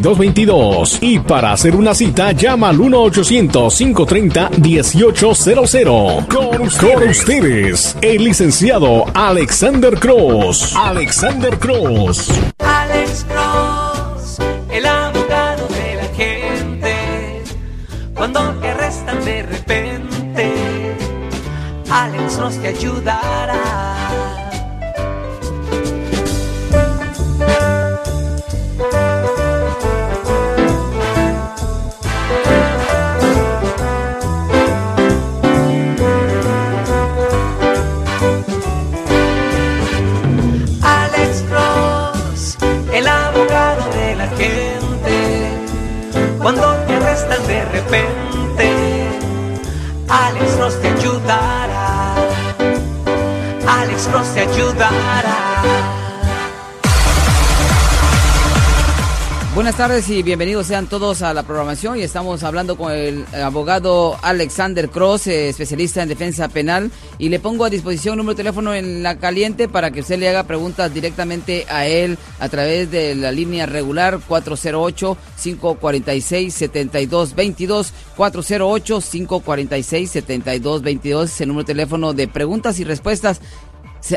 7222 y para hacer una cita llama al 1-800-530-1800. Con, con ustedes, el licenciado Alexander Cross. Alexander Cross. Alex Cross, el abogado de la gente. Cuando te arrestan de repente, Alex Cross te ayudará. Cross te ayudará. Alex Cross te ayudará. Buenas tardes y bienvenidos sean todos a la programación y estamos hablando con el abogado Alexander Cross, eh, especialista en defensa penal y le pongo a disposición un número de teléfono en la caliente para que usted le haga preguntas directamente a él a través de la línea regular 408-546-7222, 408-546-7222 es el número de teléfono de preguntas y respuestas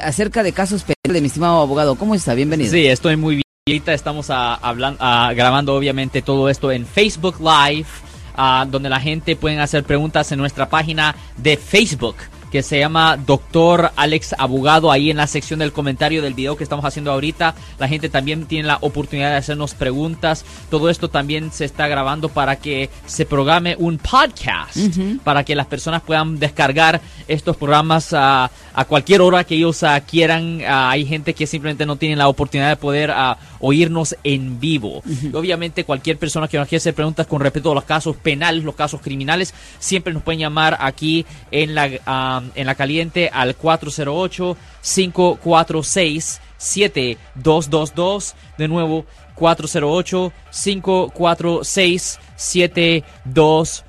acerca de casos penales, mi estimado abogado. ¿Cómo está? Bienvenido. Sí, estoy muy bien. Ahorita estamos ah, ah, grabando obviamente todo esto en Facebook Live, ah, donde la gente puede hacer preguntas en nuestra página de Facebook que se llama Doctor Alex Abogado. Ahí en la sección del comentario del video que estamos haciendo ahorita, la gente también tiene la oportunidad de hacernos preguntas. Todo esto también se está grabando para que se programe un podcast, para que las personas puedan descargar estos programas a, a cualquier hora que ellos ah, quieran. Ah, hay gente que simplemente no tiene la oportunidad de poder ah, oírnos en vivo. Y Obviamente cualquier persona que nos quiera hacer preguntas con respecto a los casos penales, los casos criminales, siempre nos pueden llamar aquí en la, ah, en la caliente al 408 546 7222 de nuevo 408 546 7222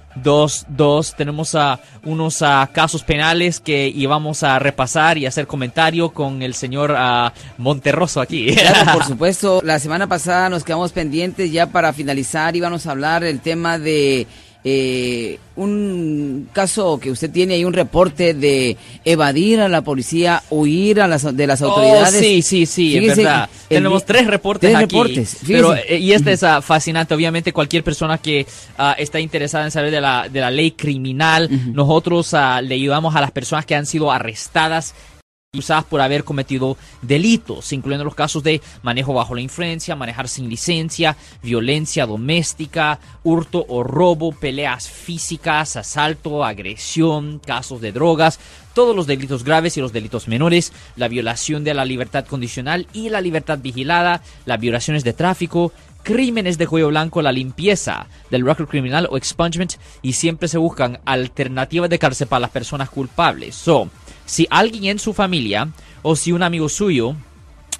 tenemos a unos ah, casos penales que íbamos a repasar y hacer comentario con el señor ah, Monterroso aquí Claro, por supuesto. La semana pasada nos quedamos pendientes ya para finalizar. Íbamos a hablar el tema de eh, un caso que usted tiene ahí, un reporte de evadir a la policía, huir a las, de las autoridades. Oh, sí, sí, sí, es verdad. el Tenemos tres reportes tres aquí. reportes, pero, eh, y este es ah, fascinante. Obviamente, cualquier persona que ah, está interesada en saber de la, de la ley criminal, nosotros ah, le ayudamos a las personas que han sido arrestadas usadas por haber cometido delitos, incluyendo los casos de manejo bajo la influencia, manejar sin licencia, violencia doméstica, hurto o robo, peleas físicas, asalto, agresión, casos de drogas, todos los delitos graves y los delitos menores, la violación de la libertad condicional y la libertad vigilada, las violaciones de tráfico, crímenes de cuello blanco, la limpieza del record criminal o expungement y siempre se buscan alternativas de cárcel para las personas culpables. So, si alguien en su familia o si un amigo suyo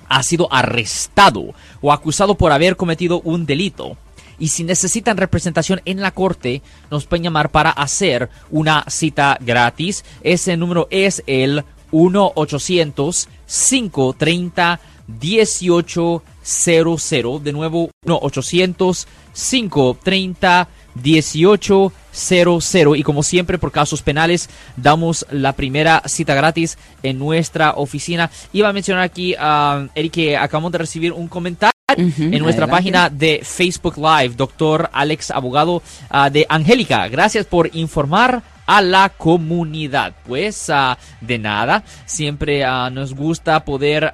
ha sido arrestado o acusado por haber cometido un delito, y si necesitan representación en la corte, nos pueden llamar para hacer una cita gratis. Ese número es el 1-800-530-1800. De nuevo, 1-800-530-1800. Y como siempre, por casos penales, damos la primera cita gratis en nuestra oficina. Iba a mencionar aquí, a Eric, que acabamos de recibir un comentario en nuestra adelante. página de Facebook Live, doctor Alex Abogado ah, de Angélica. Gracias por informar a la comunidad. Pues ah, de nada, siempre ah, nos gusta poder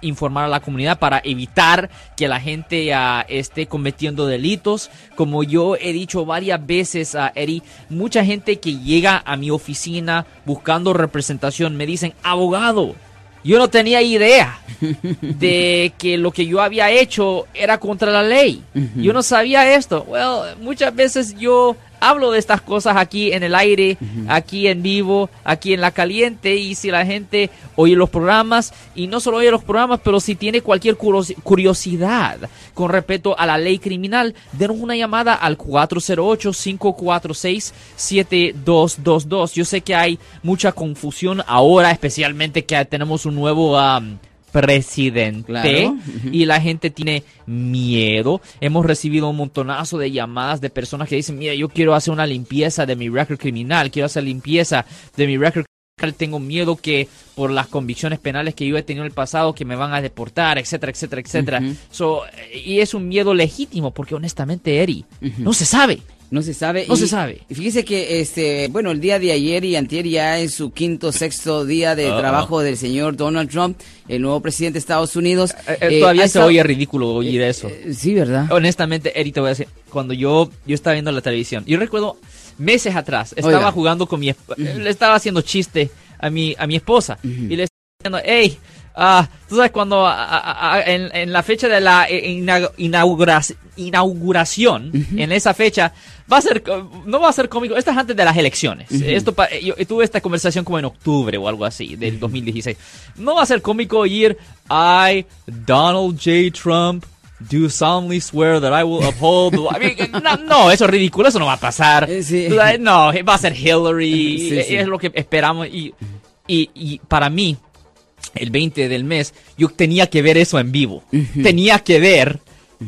informar a la comunidad para evitar que la gente ah, esté cometiendo delitos. Como yo he dicho varias veces a Eri, mucha gente que llega a mi oficina buscando representación me dicen, abogado, yo no tenía idea de que lo que yo había hecho era contra la ley. Yo no sabía esto. Well, muchas veces yo hablo de estas cosas aquí en el aire, aquí en vivo, aquí en la caliente y si la gente oye los programas y no solo oye los programas, pero si tiene cualquier curiosidad con respecto a la ley criminal, denos una llamada al 408-546-7222. Yo sé que hay mucha confusión ahora, especialmente que tenemos un nuevo presidente Claro. y la gente tiene miedo. Hemos recibido un montonazo de llamadas de personas que dicen, mira, yo quiero hacer una limpieza de mi récord criminal, quiero hacer limpieza de mi récord criminal, tengo miedo que por las convicciones penales que yo he tenido en el pasado que me van a deportar, etcétera, etcétera, etcétera. So, y es un miedo legítimo porque honestamente, Eri, no se sabe. No se sabe. No y- se sabe. Y fíjese que, este, bueno, el día de ayer y antier ya en su quinto, sexto día de Uh-oh. trabajo del señor Donald Trump, el nuevo presidente de Estados Unidos. Eh, eh, eh, todavía se estado- oye ridículo oír eso. Eh, sí, ¿verdad? Honestamente, Eri, te voy a decir, cuando yo, yo estaba viendo la televisión, yo recuerdo meses atrás, estaba Oiga. jugando con mi le estaba haciendo chiste a mi, a mi esposa y le estaba diciendo, hey, ah, tú sabes cuando a- a- a- en, en la fecha de la eh, ina- inaugura- inauguración, en esa fecha, va a ser, no va a ser cómico, esto es antes de las elecciones, esto pa- yo, yo tuve esta conversación como en octubre o algo así, del 2016, no va a ser cómico ir, I, Donald J. Trump, do solemnly swear that I will uphold. the law". I mean, no, no, eso es ridículo, eso no va a pasar. Eh, sí. No, va a ser Hillary, Sí, sí. es lo que esperamos. Y, y, y para mí, el 20 del mes, yo tenía que ver eso en vivo. Tenía que ver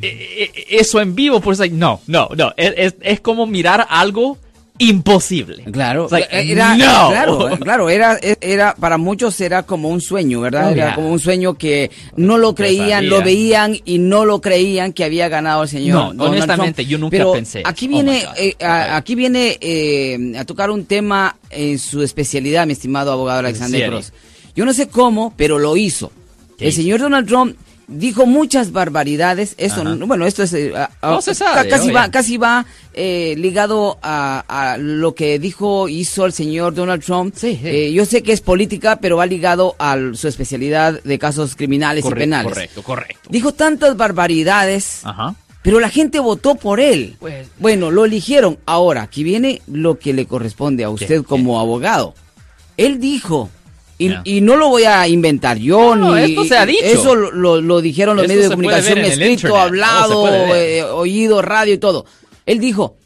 eh, eh, eso en vivo, pues like, no, no, no, es, es, es como mirar algo imposible. Claro, like, era, no. claro, eh, claro, era, era, para muchos era como un sueño, ¿verdad? Oh, era yeah. como un sueño que no lo creían, lo veían y no lo creían que había ganado el señor. No, honestamente, yo nunca Pero pensé. Aquí Oh, viene, eh, a- aquí viene eh, a tocar un tema en su especialidad, mi estimado abogado Alexander? Cross. Yo no sé cómo, pero lo hizo. ¿Qué El señor Donald Trump dijo muchas barbaridades. Eso, Ajá. bueno, esto es eh, No se sabe, ca- casi va, casi va eh, ligado a, a lo que dijo, hizo el señor Donald Trump. Sí, sí. Eh, yo sé que es política, pero va ligado a su especialidad de casos criminales y Correcto, penales. correcto, correcto. Dijo tantas barbaridades, Ajá. pero la gente votó por él. Pues- bueno, lo eligieron. Ahora, aquí viene lo que le corresponde a usted ¿Qué? como abogado. Él dijo, y, y no lo voy a inventar yo, No, ni esto se ha dicho. Eso lo, lo- lo dijeron los Esto medios de comunicación, escrito, hablado, eh, oído, radio y todo. Él dijo,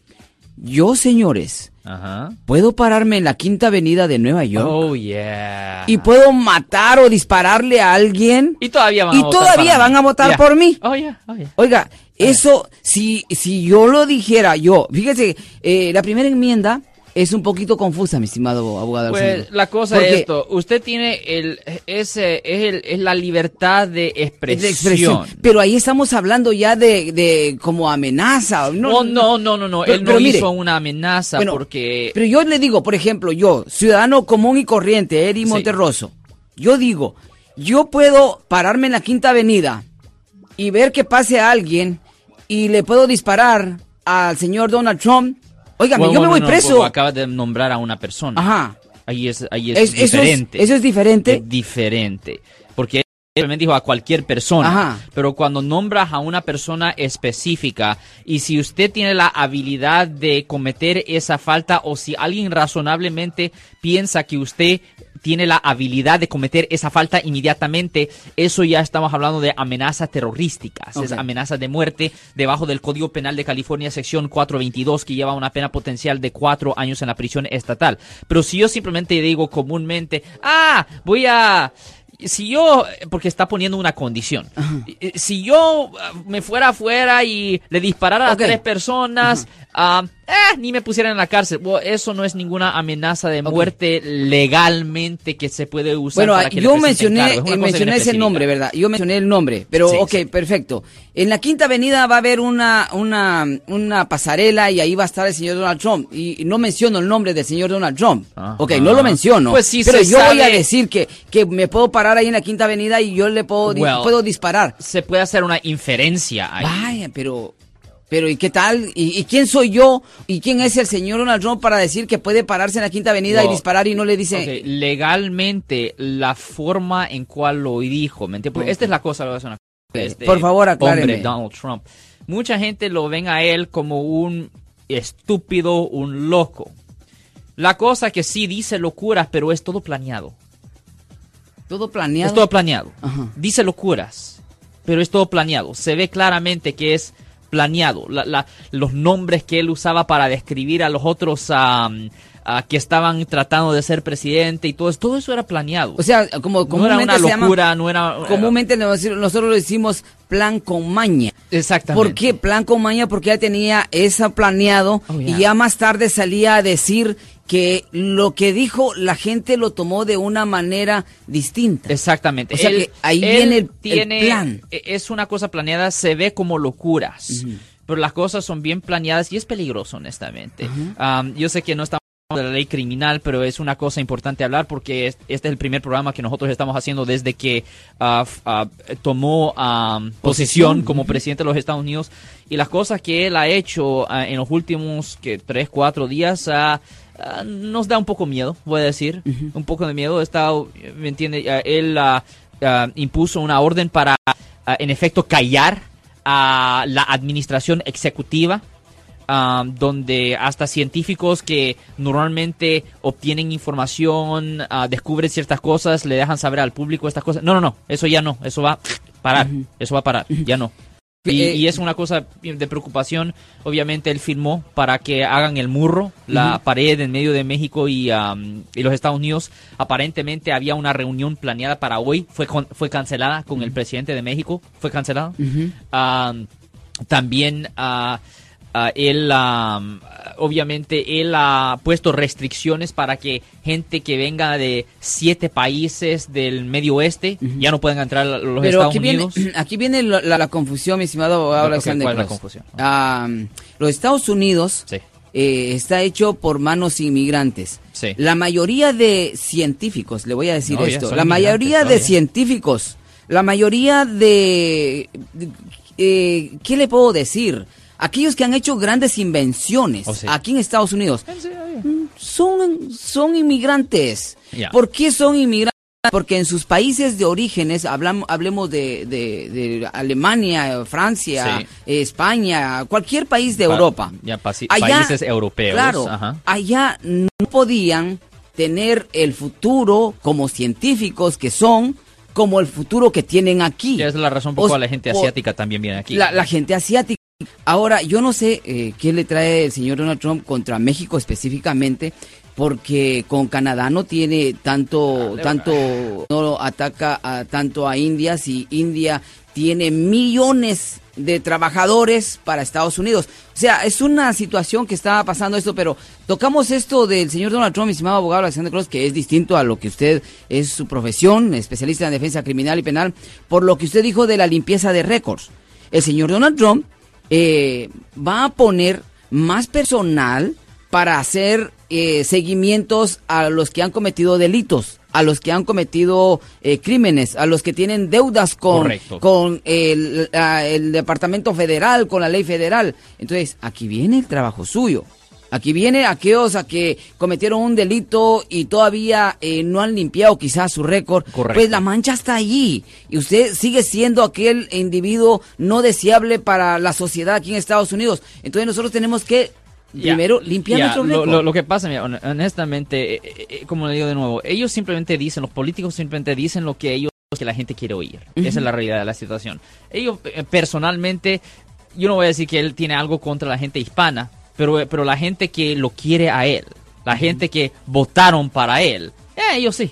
yo señores, Ajá. puedo pararme en la quinta avenida de Nueva York Oh, yeah. y puedo matar o dispararle a alguien Y todavía van y a votar todavía van a votar Yeah. por mí. Oh, yeah, oh, yeah. Oiga, eso, si, si yo lo dijera yo, fíjese, eh, la primera enmienda es un poquito confusa, mi estimado abogado. Pues la cosa Porque es esto, usted tiene el, ese, es, el, es la libertad de es expresión. de expresión. Pero ahí estamos hablando ya de, de como amenaza. No, Oh, no, no, no, no, Pero- él no pero mire, hizo una amenaza bueno, porque... Pero yo le digo, por ejemplo, yo, ciudadano común y corriente, Eri Sí. Monterroso, yo digo, yo puedo pararme en la quinta avenida y ver que pase a alguien y le puedo disparar al señor Donald Trump. Bueno, yo me voy no, preso. acabas de nombrar a una persona. Ajá. Ahí es, ahí es, Es- eso, es, diferente. eso es diferente. Es diferente. Porque él dijo a cualquier persona. Ajá. Pero cuando nombras a una persona específica y si usted tiene la habilidad de cometer esa falta o si alguien razonablemente piensa que usted tiene la habilidad de cometer esa falta inmediatamente, eso ya estamos hablando de amenazas terrorísticas, es amenazas de muerte debajo del Código Penal de California, sección 422, que lleva una pena potencial de cuatro años en la prisión estatal. Pero si yo simplemente digo comúnmente, ah, voy a... Si yo, porque está poniendo una condición, eh, si yo ah, me fuera afuera y le disparara a tres personas, ah, eh, ni me pusieran en la cárcel, Bueno, eso no es ninguna amenaza de muerte legalmente que se puede usar Bueno, para que le yo mencioné. Es eh, mencioné ese nombre, ¿verdad? Yo mencioné el nombre, pero Sí, ok, sí. perfecto. En la Quinta Avenida va a haber una, una, una pasarela y ahí va a estar el señor Donald Trump. Y, no menciono el nombre del señor Donald Trump. Ajá. Ok, no lo menciono. Pues sí pero yo voy a decir que, que me puedo parar ahí en la Quinta Avenida y yo le puedo, Well, puedo disparar. Se puede hacer una inferencia ahí. Vaya, pero... Pero ¿y qué tal? ¿Y, y quién soy yo? ¿Y quién es el señor Donald Trump para decir que puede pararse en la Quinta Avenida y disparar y no le dice... Ok, legalmente, la forma en cual lo dijo, ¿me entiendes? Porque esta es la cosa, lo una- este Por favor, acláreme. Hombre, Donald Trump. Mucha gente lo ven a él como un estúpido, un loco. La cosa que sí dice locuras, pero es todo planeado. Todo planeado. Es todo planeado. Ajá. Dice locuras, pero es todo planeado. Se ve claramente que es planeado. La- la- los nombres que él usaba para describir a los otros am, ah, que estaban tratando de ser presidente y todo eso, todo eso era planeado. O sea, como no era una llama- locura, no era... comúnmente nosotros lo decimos plan con maña. Exactamente. ¿Por qué plan con maña? Porque ya tenía eso planeado Oh, y ya más tarde salía a decir que lo que dijo la gente lo tomó de una manera distinta. Exactamente. O sea que ahí viene el- el plan. e- Es una cosa planeada, se ve como locuras, pero las cosas son bien planeadas y es peligroso, honestamente. Am, yo sé que no estamos de la ley criminal, pero es una cosa importante hablar porque es- este es el primer programa que nosotros estamos haciendo desde que ah, f- ah, tomó am, posesión como presidente de los Estados Unidos y las cosas que él ha hecho ah, en los últimos que tres, cuatro días ah, ah, nos da un poco miedo, voy a decir, un poco de miedo. Está, ¿me entiende? Ah, él ah, ah, impuso una orden para, ah, en efecto, callar a la administración ejecutiva. Ah, donde hasta científicos que normalmente obtienen información, ah, descubren ciertas cosas, le dejan saber al público estas cosas. No, no, no, eso ya no, eso va a parar, eso va a parar, ya no. Y, Eh, y es una cosa de preocupación. Obviamente él firmó para que hagan el murro, la pared en medio de México y, am, y los Estados Unidos. Aparentemente había una reunión planeada para hoy, fue con- fue cancelada con el presidente de México, fue cancelada. Am, también ah, él, am, obviamente, él ha puesto restricciones para que gente que venga de siete países del Medio Oeste ya no puedan entrar a los Pero Estados aquí viene, Unidos. aquí viene la, la- la confusión, mi estimado abogado Alexander ¿cuál es la confusión? Ah, los Estados Unidos Sí. eh, está hecho por manos inmigrantes. Sí. La mayoría de científicos, le voy a decir No, esto, la mayoría de científicos, la mayoría de, de- eh, ¿qué le puedo decir? Aquellos que han hecho grandes invenciones Oh, sí. aquí en Estados Unidos son, son inmigrantes. ¿Por qué son inmigrantes? Porque en sus países de orígenes, hablamos, hablemos de, de- de Alemania, Francia, Sí. España, cualquier país de Pa- Europa. ya, Allá- países europeos. Claro, ajá. allá no podían tener el futuro como científicos que son, como el futuro que tienen aquí. Es la razón por la gente asiática también viene aquí. la, la gente asiática. Ahora, yo no sé eh, qué le trae el señor Donald Trump contra México específicamente, porque con Canadá no tiene tanto, tanto, no ataca a, tanto a India, si India tiene millones de trabajadores para Estados Unidos. O sea, es una situación que está pasando esto, pero tocamos esto del señor Donald Trump, mi estimado abogado Alexander Cross, que es distinto a lo que usted es su profesión, especialista en defensa criminal y penal, por lo que usted dijo de la limpieza de récords. El señor Donald Trump eh, va a poner más personal para hacer eh, seguimientos a los que han cometido delitos, a los que han cometido eh, crímenes, a los que tienen deudas con, Correcto. con el, el Departamento Federal, con la ley federal. Entonces, aquí viene el trabajo suyo. Aquí viene aquellos a que cometieron un delito y todavía eh, no han limpiado quizás su récord. Correcto. Pues la mancha está allí. Y usted sigue siendo aquel individuo no deseable para la sociedad aquí en Estados Unidos. Entonces nosotros tenemos que primero limpiar nuestro récord. lo- lo que pasa, mira, hon- honestamente, eh, eh, eh, como le digo de nuevo, ellos simplemente dicen, los políticos simplemente dicen lo que ellos, que la gente quiere oír. Esa es la realidad de la situación. Ellos, eh, personalmente, yo no voy a decir que él tiene algo contra la gente hispana, pero, eh, pero la gente que lo quiere a él, la gente que votaron para él, eh, ellos sí.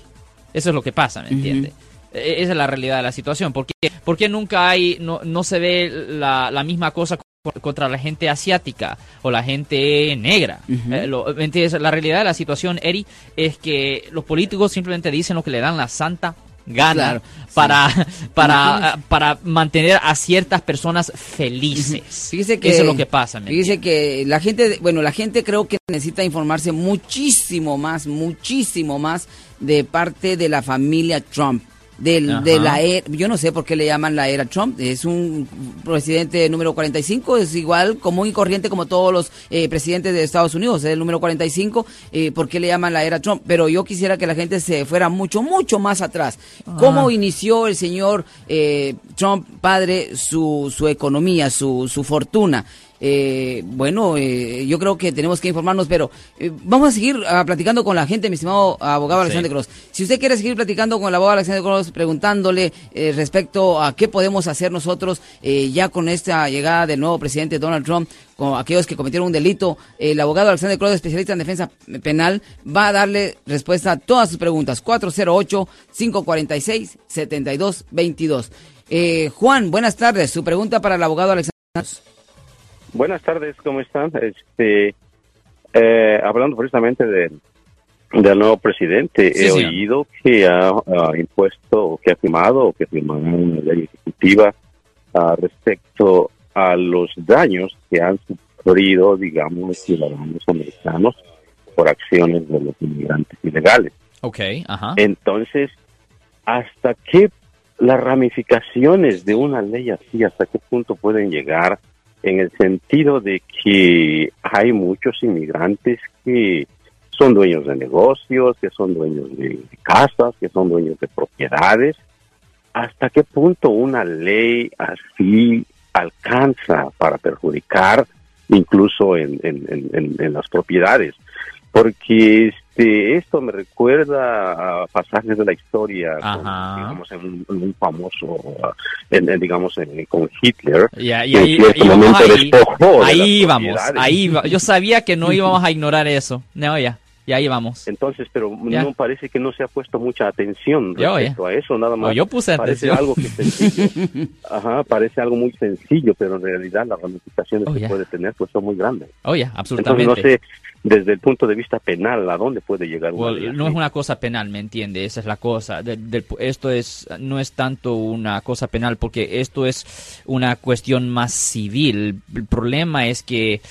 Eso es lo que pasa, ¿me entiende? Eh, Esa es la realidad de la situación. ¿Por qué, por qué nunca hay, no, no se ve la, la misma cosa co- contra la gente asiática o la gente negra? Eh, lo- ¿me entiendes? La realidad de la situación, Eri, es que los políticos simplemente dicen lo que le dan la santa gana Claro, para, para, ah, para mantener a ciertas personas felices. Fíjese que, Eso es lo que pasa. ¿me Fíjese que la gente, bueno, la gente creo que necesita informarse muchísimo más, muchísimo más de parte de la familia Trump. Del, Ajá. de la era, yo no sé por qué le llaman la era Trump, es un presidente número 45, es igual común y corriente como todos los eh, presidentes de Estados Unidos, es el número 45, eh, ¿por qué le llaman la era Trump? Pero yo quisiera que la gente se fuera mucho, mucho más atrás. ¿Cómo inició el señor eh, Trump, padre, su, su economía, su, su fortuna? Eh, bueno, eh, yo creo que tenemos que informarnos, pero eh, vamos a seguir ah, platicando con la gente, mi estimado abogado Sí. Alexander Cross. Si usted quiere seguir platicando con el abogado Alexander Cross, preguntándole eh, respecto a qué podemos hacer nosotros eh, ya con esta llegada del nuevo presidente Donald Trump, con aquellos que cometieron un delito. El abogado Alexander Cruz, especialista en defensa penal, va a darle respuesta a todas sus preguntas. 408-546-7222. Eh, Juan, buenas tardes. Su pregunta para el abogado Alexander. Buenas tardes, ¿cómo están? Este, eh, hablando precisamente de, del nuevo presidente, Sí, he señor. oído que ha, ah, impuesto, que ha firmado, o que firmará una ley ejecutiva ah, respecto a los daños que han sufrido, digamos, ciudadanos americanos por acciones de los inmigrantes ilegales. Ok, ajá. Entonces, ¿hasta qué las ramificaciones de una ley así, hasta qué punto pueden llegar en el sentido de que hay muchos inmigrantes que son dueños de negocios, que son dueños de casas, que son dueños de propiedades? ¿Hasta qué punto una ley así alcanza para perjudicar incluso en, en- en- en- las propiedades? Porque este, esto me recuerda a pasajes de la historia, con, digamos, en un, en un famoso, uh, en- en, digamos, en- con Hitler. Y que ahí, vamos ahí, vamos, va- Yo sabía que no íbamos a ignorar eso. No, ya, ya ahí vamos. Entonces, pero Ya. no parece que no se ha puesto mucha atención respecto a eso, nada más. No, yo puse parece atención. algo que sencillo. Ajá, parece algo muy sencillo, pero en realidad las ramificaciones Oh, que puede tener pues son muy grandes. Oye, Entonces, absolutamente. no sé, desde el punto de vista penal, ¿a dónde puede llegar Well, no es una cosa penal, ¿me entiende? Esa es la cosa. Del- del- esto es no es tanto una cosa penal porque esto es una cuestión más civil. El problema es que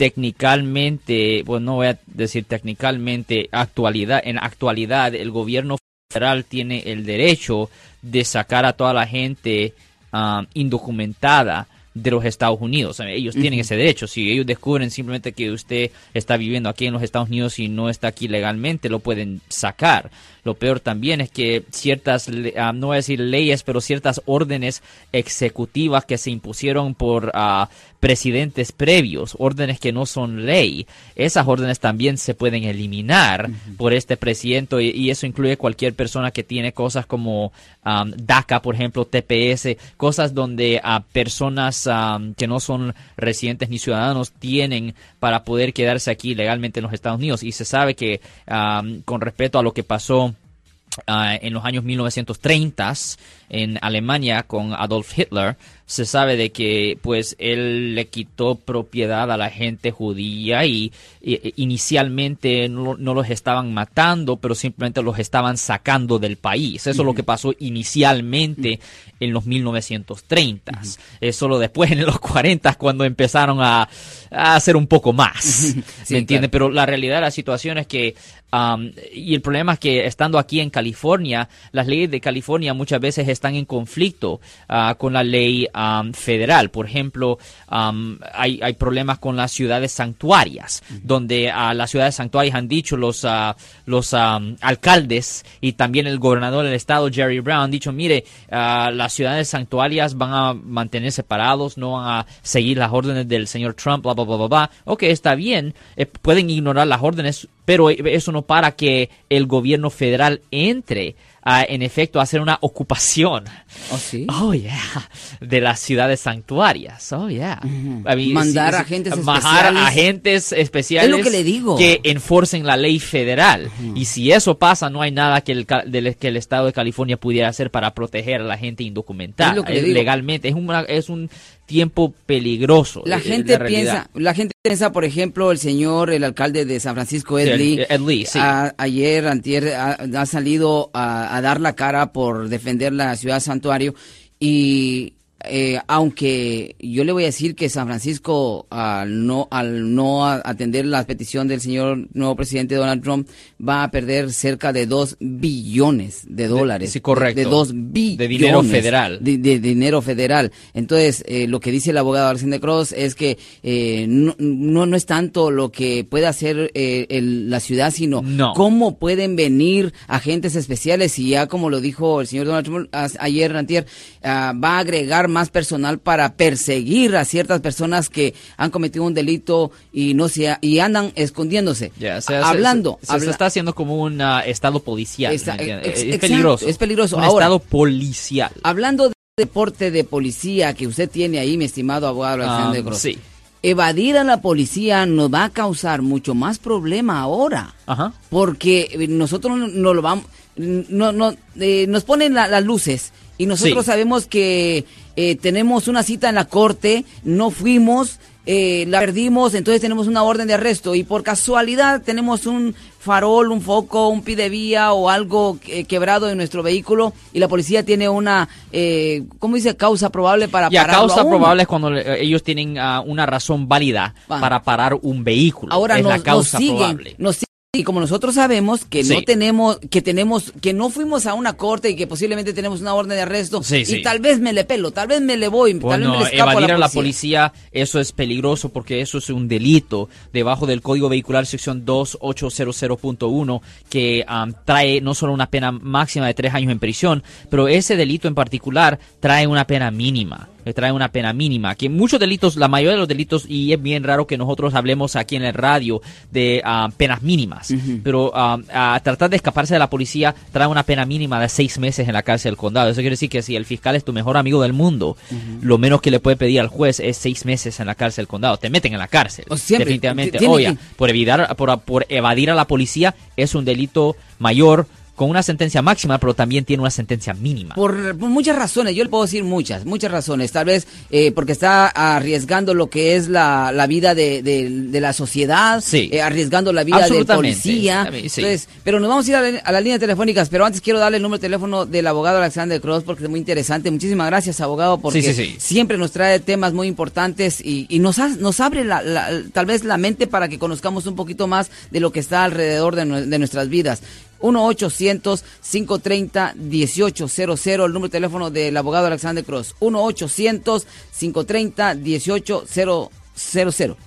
técnicamente, bueno, no voy a decir técnicamente, actualidad, en actualidad el gobierno federal tiene el derecho de sacar a toda la gente ah, indocumentada de los Estados Unidos. Ellos tienen ese derecho. Si ellos descubren simplemente que usted está viviendo aquí en los Estados Unidos y no está aquí legalmente, lo pueden sacar. Lo peor también es que ciertas, ah, no voy a decir leyes, pero ciertas órdenes ejecutivas que se impusieron por ah, presidentes previos, órdenes que no son ley, esas órdenes también se pueden eliminar por este presidente y, y eso incluye cualquier persona que tiene cosas como am, DACA, por ejemplo, TPS, cosas donde a personas am, que no son residentes ni ciudadanos tienen para poder quedarse aquí legalmente en los Estados Unidos. Y se sabe que con respecto a lo que pasó ah, en los años 1930 en Alemania con Adolf Hitler, se sabe de que pues él le quitó propiedad a la gente judía y, y- inicialmente no, no los estaban matando, pero simplemente los estaban sacando del país. Eso es lo que pasó inicialmente en los 1930. Es solo después en los 40 cuando empezaron a, a hacer un poco más. Sí, ¿Me claro. Pero la realidad de la situación es que, am, y el problema es que estando aquí en California, las leyes de California muchas veces están en conflicto ah, con la ley am, federal. Por ejemplo, am, hay, hay problemas con las ciudades santuarias, donde a las ciudades santuarias han dicho los, los am, alcaldes y también el gobernador del estado, Jerry Brown, han dicho, mire, las ciudades santuarias van a mantener separados, no van a seguir las órdenes del señor Trump, bla, bla, bla, bla, bla. Ok, está bien, eh, pueden ignorar las órdenes, pero eso no para que el gobierno federal entre a, en efecto hacer una ocupación. ¿Oh, sí? Oh, yeah. De las ciudades santuarias. Oh, yeah. I mean, Mandar sí, agentes especiales. agentes especiales. Es lo que le digo. Que enforcen la ley federal. Y si eso pasa, no hay nada que el, del- que el Estado de California pudiera hacer para proteger a la gente indocumentada. Es lo que le Eh, digo. Legalmente. Es, una- es un tiempo peligroso. La eh, gente piensa, la gente piensa, por ejemplo, el señor, el alcalde de San Francisco, Ed Lee, Ed Lee, sí. a- ayer, antier, ha, ha salido a, a dar la cara por defender la ciudad santuario y eh, aunque yo le voy a decir que San Francisco al no al no atender la petición del señor nuevo presidente Donald Trump va a perder cerca de dos billones de dólares sí, correcto. de, de dos billones De dinero federal. de, de dinero federal. Entonces, eh, lo que dice el abogado Alexander Cross es que eh, no, no, no es tanto lo que puede hacer eh, el- la ciudad, sino No. cómo pueden venir agentes especiales y ya como lo dijo el señor Donald Trump ayer, antier, ah, va a agregar más personal para perseguir a ciertas personas que han cometido un delito y no se y andan escondiéndose. Se- Hablando, se, se habla- está haciendo como un ah, estado policial. Es peligroso. es peligroso. Un Ahora- estado policial. hablando del deporte de policía que usted tiene ahí, mi estimado abogado Alexander Ah, Gross. sí. Evadir a la policía nos va a causar mucho más problema ahora. Ajá. porque nosotros no, no lo vamos, no, no, eh, nos ponen la- las luces y nosotros Sí. sabemos que eh, tenemos una cita en la corte, no fuimos, eh, la perdimos, entonces tenemos una orden de arresto y por casualidad tenemos un farol, un foco, un pie de vía o algo eh, quebrado en nuestro vehículo y la policía tiene una, eh, ¿cómo dice? Causa probable para Y a pararlo causa probable es cuando eh, ellos tienen ah, una razón válida para parar un vehículo. Ahora es nos, la nos causa siguen, probable. nos siguen, y como nosotros sabemos que no tenemos, que tenemos, que no fuimos a una corte y que posiblemente tenemos una orden de arresto, Sí, y sí. tal vez me le pelo, tal vez me le voy, tal vez me le escapo evadir a a la la policía. policía, eso es peligroso porque eso es un delito debajo del Código Vehicular sección 2800.1 que trae no solo una pena máxima de tres años en prisión, pero ese delito en particular trae una pena mínima. Trae una pena mínima. Que muchos delitos, la mayoría de los delitos, y es bien raro que nosotros hablemos aquí en el radio de ah, penas mínimas, pero ah, a tratar de escaparse de la policía trae una pena mínima de seis meses en la cárcel del condado. Eso quiere decir que si el fiscal es tu mejor amigo del mundo, lo menos que le puede pedir al juez es seis meses en la cárcel del condado. Te meten en la cárcel. O siempre, definitivamente. Oye, que- por, evitar, por, por evadir a la policía es un delito mayor con una sentencia máxima, pero también tiene una sentencia mínima. Por, por muchas razones, yo le puedo decir muchas, muchas razones. Tal vez eh, porque está arriesgando lo que es la, la vida de, de- de la sociedad, Sí. eh, arriesgando la vida del policía. Sí. Entonces, pero nos vamos a ir a, la- a las líneas telefónicas, pero antes quiero darle el número de teléfono del abogado Alexander Cross porque es muy interesante. Muchísimas gracias, abogado, porque Sí, siempre nos trae temas muy importantes y, y nos, ha- nos abre la, la- tal vez la mente para que conozcamos un poquito más de lo que está alrededor de nuestras vidas. 1-800-530-1800, el número de teléfono del abogado Alexander Cross. 1-800-530-1800.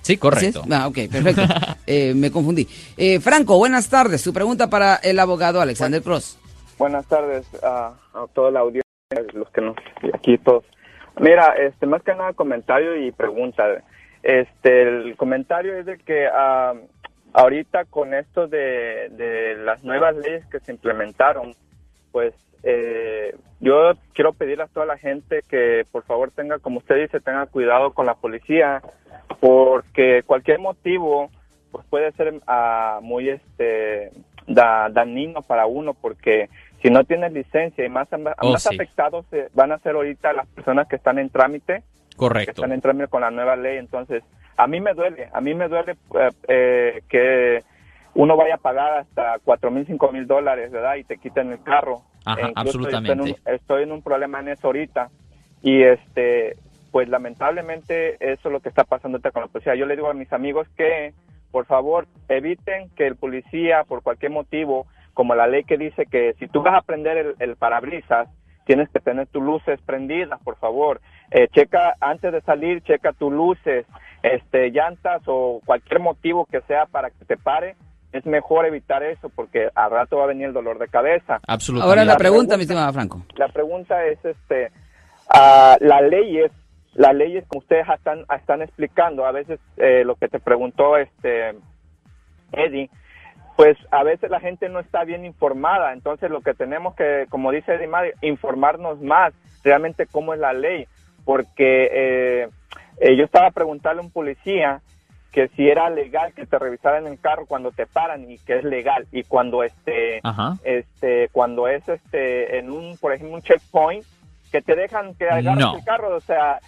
Sí, correcto. ¿Así es? Ah, ok, perfecto. Eh, me confundí. Eh, Franco, buenas tardes. Su pregunta para el abogado Alexander Cross. Buenas tardes a, a toda la audiencia, los que nos aquí todos. Mira, este más que nada comentario y pregunta. Este el comentario es de que ah, ahorita con esto de, de las nuevas leyes que se implementaron, pues eh, yo quiero pedir a toda la gente que por favor tenga, como usted dice, tenga cuidado con la policía, porque cualquier motivo pues puede ser ah, muy este da, dañino para uno, porque si no tienes licencia y más, Oh, más sí. afectados van a ser ahorita las personas que están en trámite, que Correcto. están en trámite con la nueva ley. Entonces, a mí me duele, a mí me duele eh, eh, que uno vaya a pagar hasta cuatro mil, cinco mil dólares, ¿verdad? Y te quiten el carro. Ajá, E incluso absolutamente. Estoy en, un, estoy en un problema en eso ahorita. Y este, pues lamentablemente eso es lo que está pasando con la policía. Yo le digo a mis amigos que, por favor, eviten que el policía, por cualquier motivo, como la ley que dice que si tú vas a prender el, el parabrisas, tienes que tener tus luces prendidas, por favor. Eh, checa, antes de salir, checa tus luces, este, llantas o cualquier motivo que sea para que te pare. Es mejor evitar eso porque al rato va a venir el dolor de cabeza. Absolutamente. Ahora la La pregunta, mi estimado Franco. La pregunta es, este, ah, las leyes, las leyes como ustedes están, están explicando, a veces eh, lo que te preguntó este Eddie, pues a veces la gente no está bien informada, entonces lo que tenemos que, como dice Eddie, Madi, informarnos más realmente cómo es la ley, porque eh, eh, yo estaba preguntarle a un policía que si era legal que te revisaran el carro cuando te paran y que es legal y cuando este Ajá. este cuando es este en un por ejemplo un checkpoint que te dejan que agarres No. el carro o sea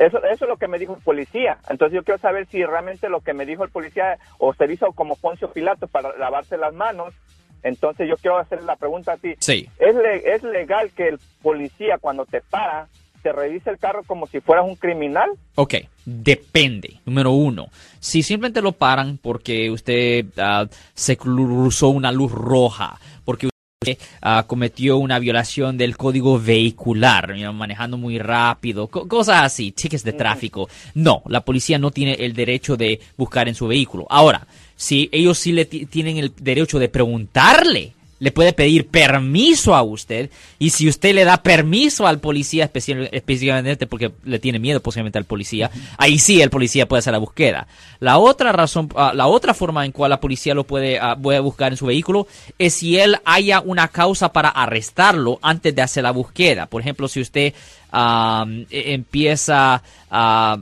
eso eso es lo que me dijo el policía entonces yo quiero saber si realmente lo que me dijo el policía o se hizo como Poncio Pilato para lavarse las manos entonces yo quiero hacer la pregunta a ti Sí. es le- es legal que el policía cuando te para te revise el carro como si fueras un criminal Ok, depende. Número uno, si simplemente lo paran porque usted ah, se cruzó una luz roja, porque usted ah, cometió una violación del código vehicular, manejando muy rápido, co- cosas así, tickets de tráfico. No, la policía no tiene el derecho de buscar en su vehículo. Ahora, si ellos sí le ti- tienen el derecho de preguntarle le puede pedir permiso a usted y si usted le da permiso al policía especial- específicamente porque le tiene miedo posiblemente al policía, ahí sí el policía puede hacer la búsqueda. La otra razón, ah, la otra forma en cual la policía lo puede, ah, puede buscar en su vehículo es si él haya una causa para arrestarlo antes de hacer la búsqueda. Por ejemplo, si usted e- empieza a, a-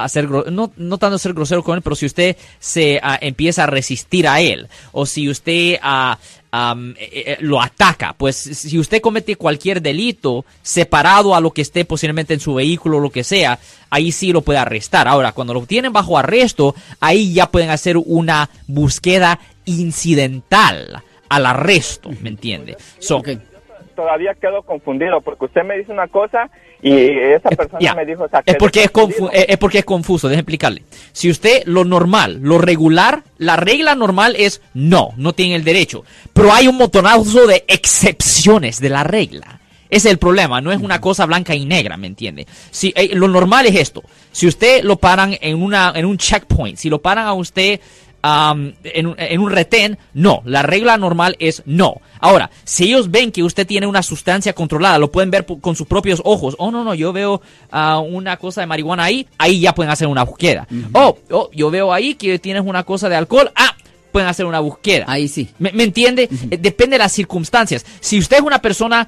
a hacer, gro- no, no tanto ser grosero con él, pero si usted se ah, empieza a resistir a él, o si usted eh, eh, lo ataca, pues si usted comete cualquier delito separado a lo que esté posiblemente en su vehículo o lo que sea, ahí sí lo puede arrestar. Ahora, cuando lo tienen bajo arresto, ahí ya pueden hacer una búsqueda incidental al arresto, ¿me entiende? So. Todavía quedo confundido porque usted me dice una cosa y esa Es- persona me dijo... o sea, es, porque es, confu- es- es porque es confuso, déjeme explicarle. Si usted lo normal, lo regular, la regla normal es no, no tiene el derecho. Pero hay un montonazo de excepciones de la regla. Ese es el problema, no es una cosa blanca y negra, ¿me entiende? Si, eh, lo normal es esto. Si usted lo paran en, una, en un checkpoint, si lo paran a usted en, un- en un retén, no. La regla normal es no. Ahora, si ellos ven que usted tiene una sustancia controlada, lo pueden ver con sus propios ojos. Oh, no, no, yo veo ah, una cosa de marihuana ahí, ahí ya pueden hacer una búsqueda. Oh, oh, yo veo ahí que tienes una cosa de alcohol, ah, pueden hacer una búsqueda. Ahí sí. ¿Me, me entiende? Eh, Depende de las circunstancias. Si usted es una persona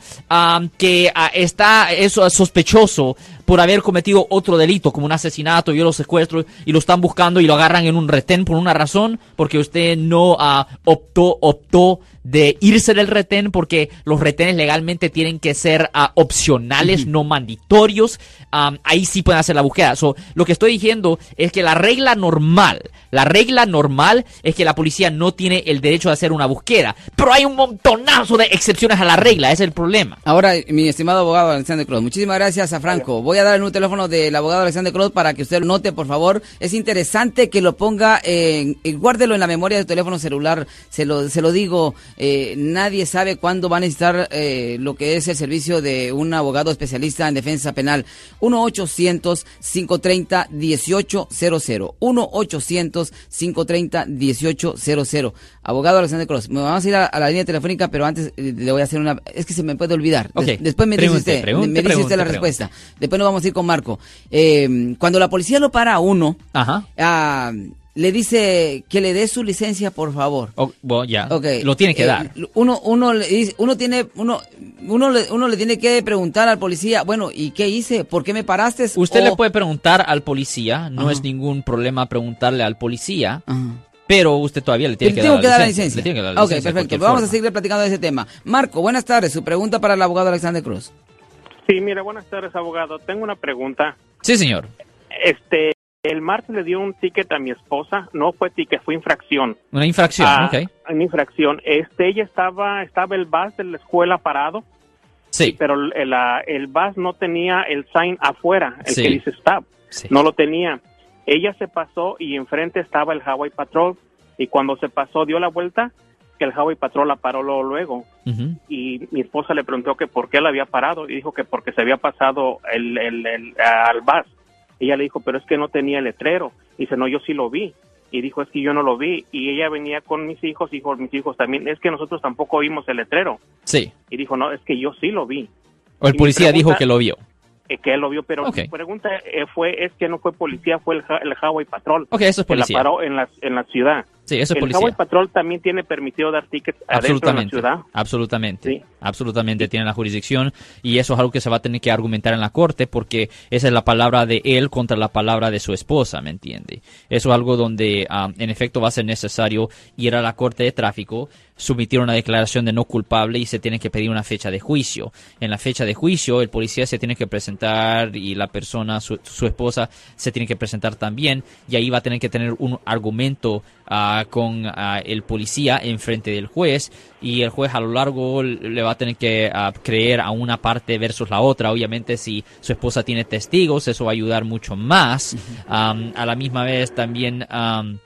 que ah, está eso, sospechoso por haber cometido otro delito, como un asesinato, yo lo secuestro y lo están buscando y lo agarran en un retén por una razón, porque usted no ah, optó, optó de irse del retén porque los retenes legalmente tienen que ser ah, opcionales, no mandatorios, ahí sí pueden hacer la búsqueda. So, lo que estoy diciendo es que la regla normal, la regla normal es que la policía no tiene el derecho de hacer una búsqueda, pero hay un montonazo de excepciones a la regla, ese es el problema. Ahora, mi estimado abogado Alexander Cross, muchísimas gracias a Franco. Voy a dar un teléfono del abogado Alexander Cross para que usted lo note, por favor. Es interesante que lo ponga, en, en- guárdelo en la memoria de su teléfono celular. Se lo, se lo digo, eh, nadie sabe cuándo va a necesitar eh, lo que es el servicio de un abogado especialista en defensa penal. 1-800-530-1800. 1-800-530-1800. Abogado Alexander Cross, me vamos a ir a, a la línea telefónica, pero antes eh, le voy a hacer una... Es que se me puede olvidar. Des- Ok, después me dice pregunte, usted, pregunte, me dice usted la pregunte, respuesta. Después nos vamos a ir con Marco. Eh, cuando la policía lo para a uno, Ajá. Le dice que le dé su licencia, por favor. Bueno, ya, Ok. lo tiene que Eh, dar. Uno, uno, le dice- uno tiene, uno, uno le, uno le tiene que preguntar al policía, bueno, ¿y qué hice? ¿Por qué me paraste? Usted le puede preguntar al policía, no Ajá. es ningún problema preguntarle al policía, Ajá. pero usted todavía le tiene Le que dar que la dar la licencia. licencia. Le tiene que dar la ok, licencia de perfecto. Vamos a seguir platicando de ese tema. Marco, buenas tardes. Su pregunta para el abogado Alexander Cruz. Sí, mira, buenas tardes, abogado. Tengo una pregunta. Sí, señor. Este, el martes le dio un ticket a mi esposa. No fue ticket, fue infracción. Una infracción, Ah, ok. Una infracción. Este, ella estaba, estaba el bus de la escuela parado, Sí, pero el, la- el bus no tenía el sign afuera, el Sí. que dice stop. sí. No lo tenía. Ella se pasó y enfrente estaba el Hawaii Patrol. Y cuando se pasó, dio la vuelta, que el Hawaii Patrol la paró luego. luego. Y mi esposa le preguntó que por qué la había parado y dijo que porque se había pasado el, el, el- al bus. Ella le dijo, pero es que no tenía letrero. Dice, no, yo sí lo vi. Y dijo, es que yo no lo vi. Y ella venía con mis hijos, dijo, mis hijos también, es que nosotros tampoco vimos el letrero. Sí. Y dijo, no, es que yo sí lo vi. O el Y policía dijo que lo vio. Eh, que él lo vio, pero Ok. mi pregunta eh, fue, es que no fue policía, fue el, el Hawaii Patrol. Ok, eso es Que la policía. paró en la, en la ciudad. Sí, eso es el policía. Patrol también tiene permitido dar tickets adentro de la ciudad. absolutamente, Sí. absolutamente tiene la jurisdicción y eso es algo que se va a tener que argumentar en la corte porque esa es la palabra de él contra la palabra de su esposa, ¿me entiende? Eso es algo donde ah, en efecto va a ser necesario ir a la corte de tráfico, submitir una declaración de no culpable y se tiene que pedir una fecha de juicio. En la fecha de juicio el policía se tiene que presentar y la persona, su, su esposa, se tiene que presentar también y ahí va a tener que tener un argumento ah, con ah, el policía en frente del juez y el juez a lo largo le va a tener que ah, creer a una parte versus la otra. Obviamente si su esposa tiene testigos eso va a ayudar mucho más. Am, a la misma vez también... am,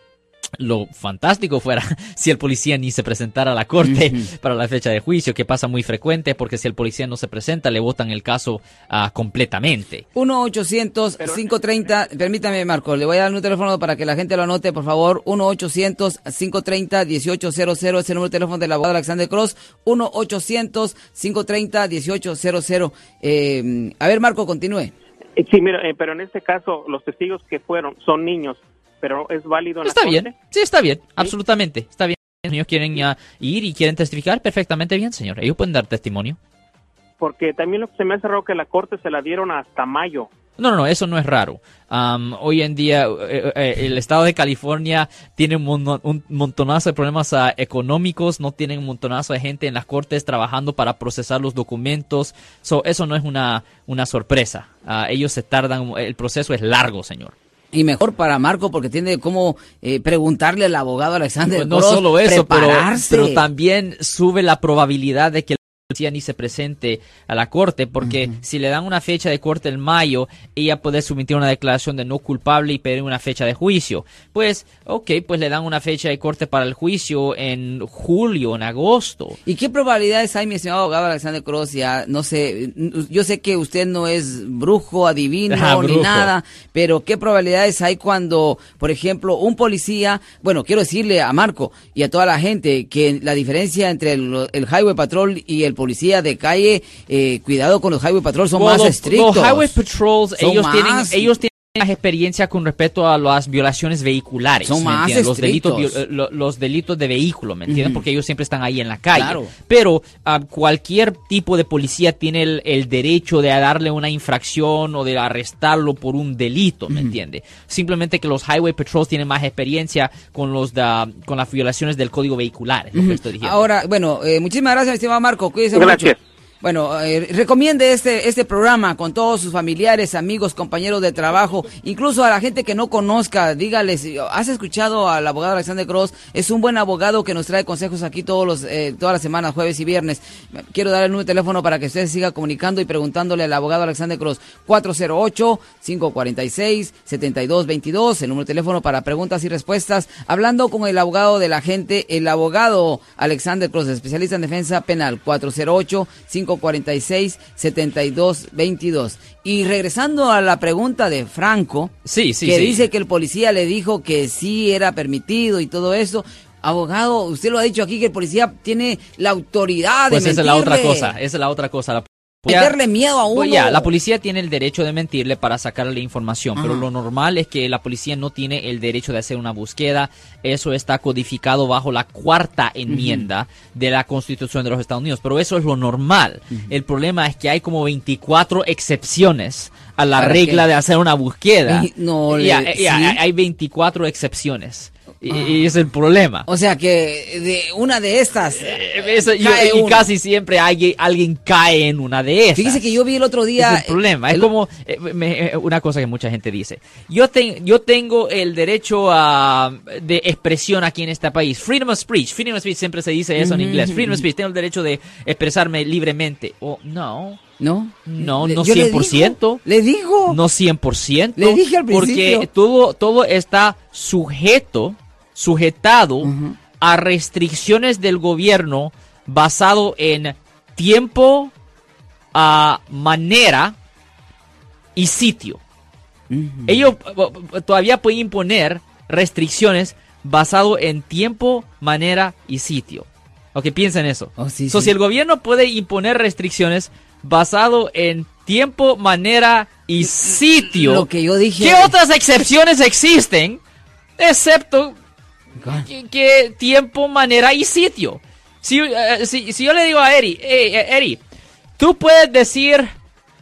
lo fantástico fuera si el policía ni se presentara a la corte para la fecha de juicio, que pasa muy frecuente porque si el policía no se presenta le votan el caso uh, completamente. 1-800-530, permítame Marco, le voy a dar un teléfono para que la gente lo anote, por favor, 1-800-530-1800 es el número de teléfono del abogado Alexander Cross, 1-800-530-1800. Eh, a ver Marco, continúe. Sí, mira, eh, pero en este caso los testigos que fueron son niños pero es válido en Está la bien, corte? sí, está bien, absolutamente, está bien. Ellos quieren ya ir y quieren testificar, perfectamente bien, señor. Ellos pueden dar testimonio. Porque también lo que se me hace raro que la corte se la dieron hasta mayo. No, no, no, eso no es raro. Um, hoy en día eh, eh, el estado de California tiene un, mon un montonazo de problemas uh, económicos, no tienen un montonazo de gente en las cortes trabajando para procesar los documentos. So, eso no es una, una sorpresa. Uh, ellos se tardan, el proceso es largo, señor. Y mejor para Marco porque tiene como eh, preguntarle al abogado Alexander Pues no solo eso, pero, pero también sube la probabilidad de que policía ni se presente a la corte, porque si le dan una fecha de corte en mayo, ella puede submitir una declaración de no culpable y pedir una fecha de juicio. Pues, ok, pues le dan una fecha de corte para el juicio en julio, en agosto. ¿Y qué probabilidades hay, mi estimado abogado Alexander Cross? Ya, no sé, yo sé que usted no es brujo, adivino, Ah, ni brujo. nada, pero ¿qué probabilidades hay cuando, por ejemplo, un policía, bueno, quiero decirle a Marco y a toda la gente que la diferencia entre el, el Highway Patrol y el policía de calle, eh, cuidado con los Highway Patrol, son más los- estrictos. Los Highway Patrols, Son ellos tienen, más- ellos tienen más experiencia con respecto a las violaciones vehiculares. Son ¿me más los delitos, los delitos de vehículo, ¿me entiendes? Porque ellos siempre están ahí en la calle. Claro. Pero ah, cualquier tipo de policía tiene el, el derecho de darle una infracción o de arrestarlo por un delito, ¿me entiende? Simplemente que los Highway Patrols tienen más experiencia con los da- con las violaciones del código vehicular, es lo que estoy diciendo. Ahora, bueno, eh, muchísimas gracias, mi estimado Marco. Cuídese Gracias. mucho. Bueno, eh, recomiende este, este programa con todos sus familiares, amigos, compañeros de trabajo, incluso a la gente que no conozca, dígales, ¿has escuchado al abogado Alexander Cross? Es un buen abogado que nos trae consejos aquí todos los, eh, todas las semanas, jueves y viernes. Quiero dar el número de teléfono para que usted siga comunicando y preguntándole al abogado Alexander Cross, 408-546-7222, el número de teléfono para preguntas y respuestas. Hablando con el abogado de la gente, el abogado Alexander Cross, especialista en defensa penal, 408-546-7222. Y regresando a la pregunta de Franco, Sí, sí, que sí. dice que el policía le dijo que sí era permitido y todo eso. Abogado, usted lo ha dicho aquí que el policía tiene la autoridad Pues de esa es la otra cosa, esa es la otra cosa. La meterle miedo a uno. Pues ya, la policía tiene el derecho de mentirle para sacarle información, pero lo normal es que la policía no tiene el derecho de hacer una búsqueda. Eso está codificado bajo la cuarta enmienda de la Constitución de los Estados Unidos, pero eso es lo normal. El problema es que hay como 24 excepciones a la ¿Para regla qué? de hacer una búsqueda. No, le- ya, ¿sí? hay 24 excepciones. Y, y es el problema. O sea que de una de estas. Eh, eso- y- cae y, uno. casi siempre alguien, alguien cae en una de esas. Fíjese que yo vi el otro día. Es el problema. Es el- como eh, me- eh, una cosa que mucha gente dice. Yo, ten- yo tengo el derecho a, de expresión aquí en este país. Freedom of speech. Freedom of speech siempre se dice eso en inglés. Freedom of speech. Tengo el derecho de expresarme libremente. Oh, no. No. No, Le- no yo le 100%. digo, Le digo. No 100%. Le dije al Porque principio. todo, todo está sujeto, sujetado a restricciones del gobierno basado en tiempo, a manera y sitio. Ellos eh, eh, todavía pueden imponer restricciones basado en tiempo, manera y sitio. Ok, piensa en eso. Oh, sí, So, sí. Si el gobierno puede imponer restricciones basado en tiempo, manera y sitio, Lo que yo dije. ¿qué otras excepciones existen? Excepto que tiempo, manera y sitio. Si, eh, si, si yo le digo a Eri, "Hey, eh, Eri, tú puedes decir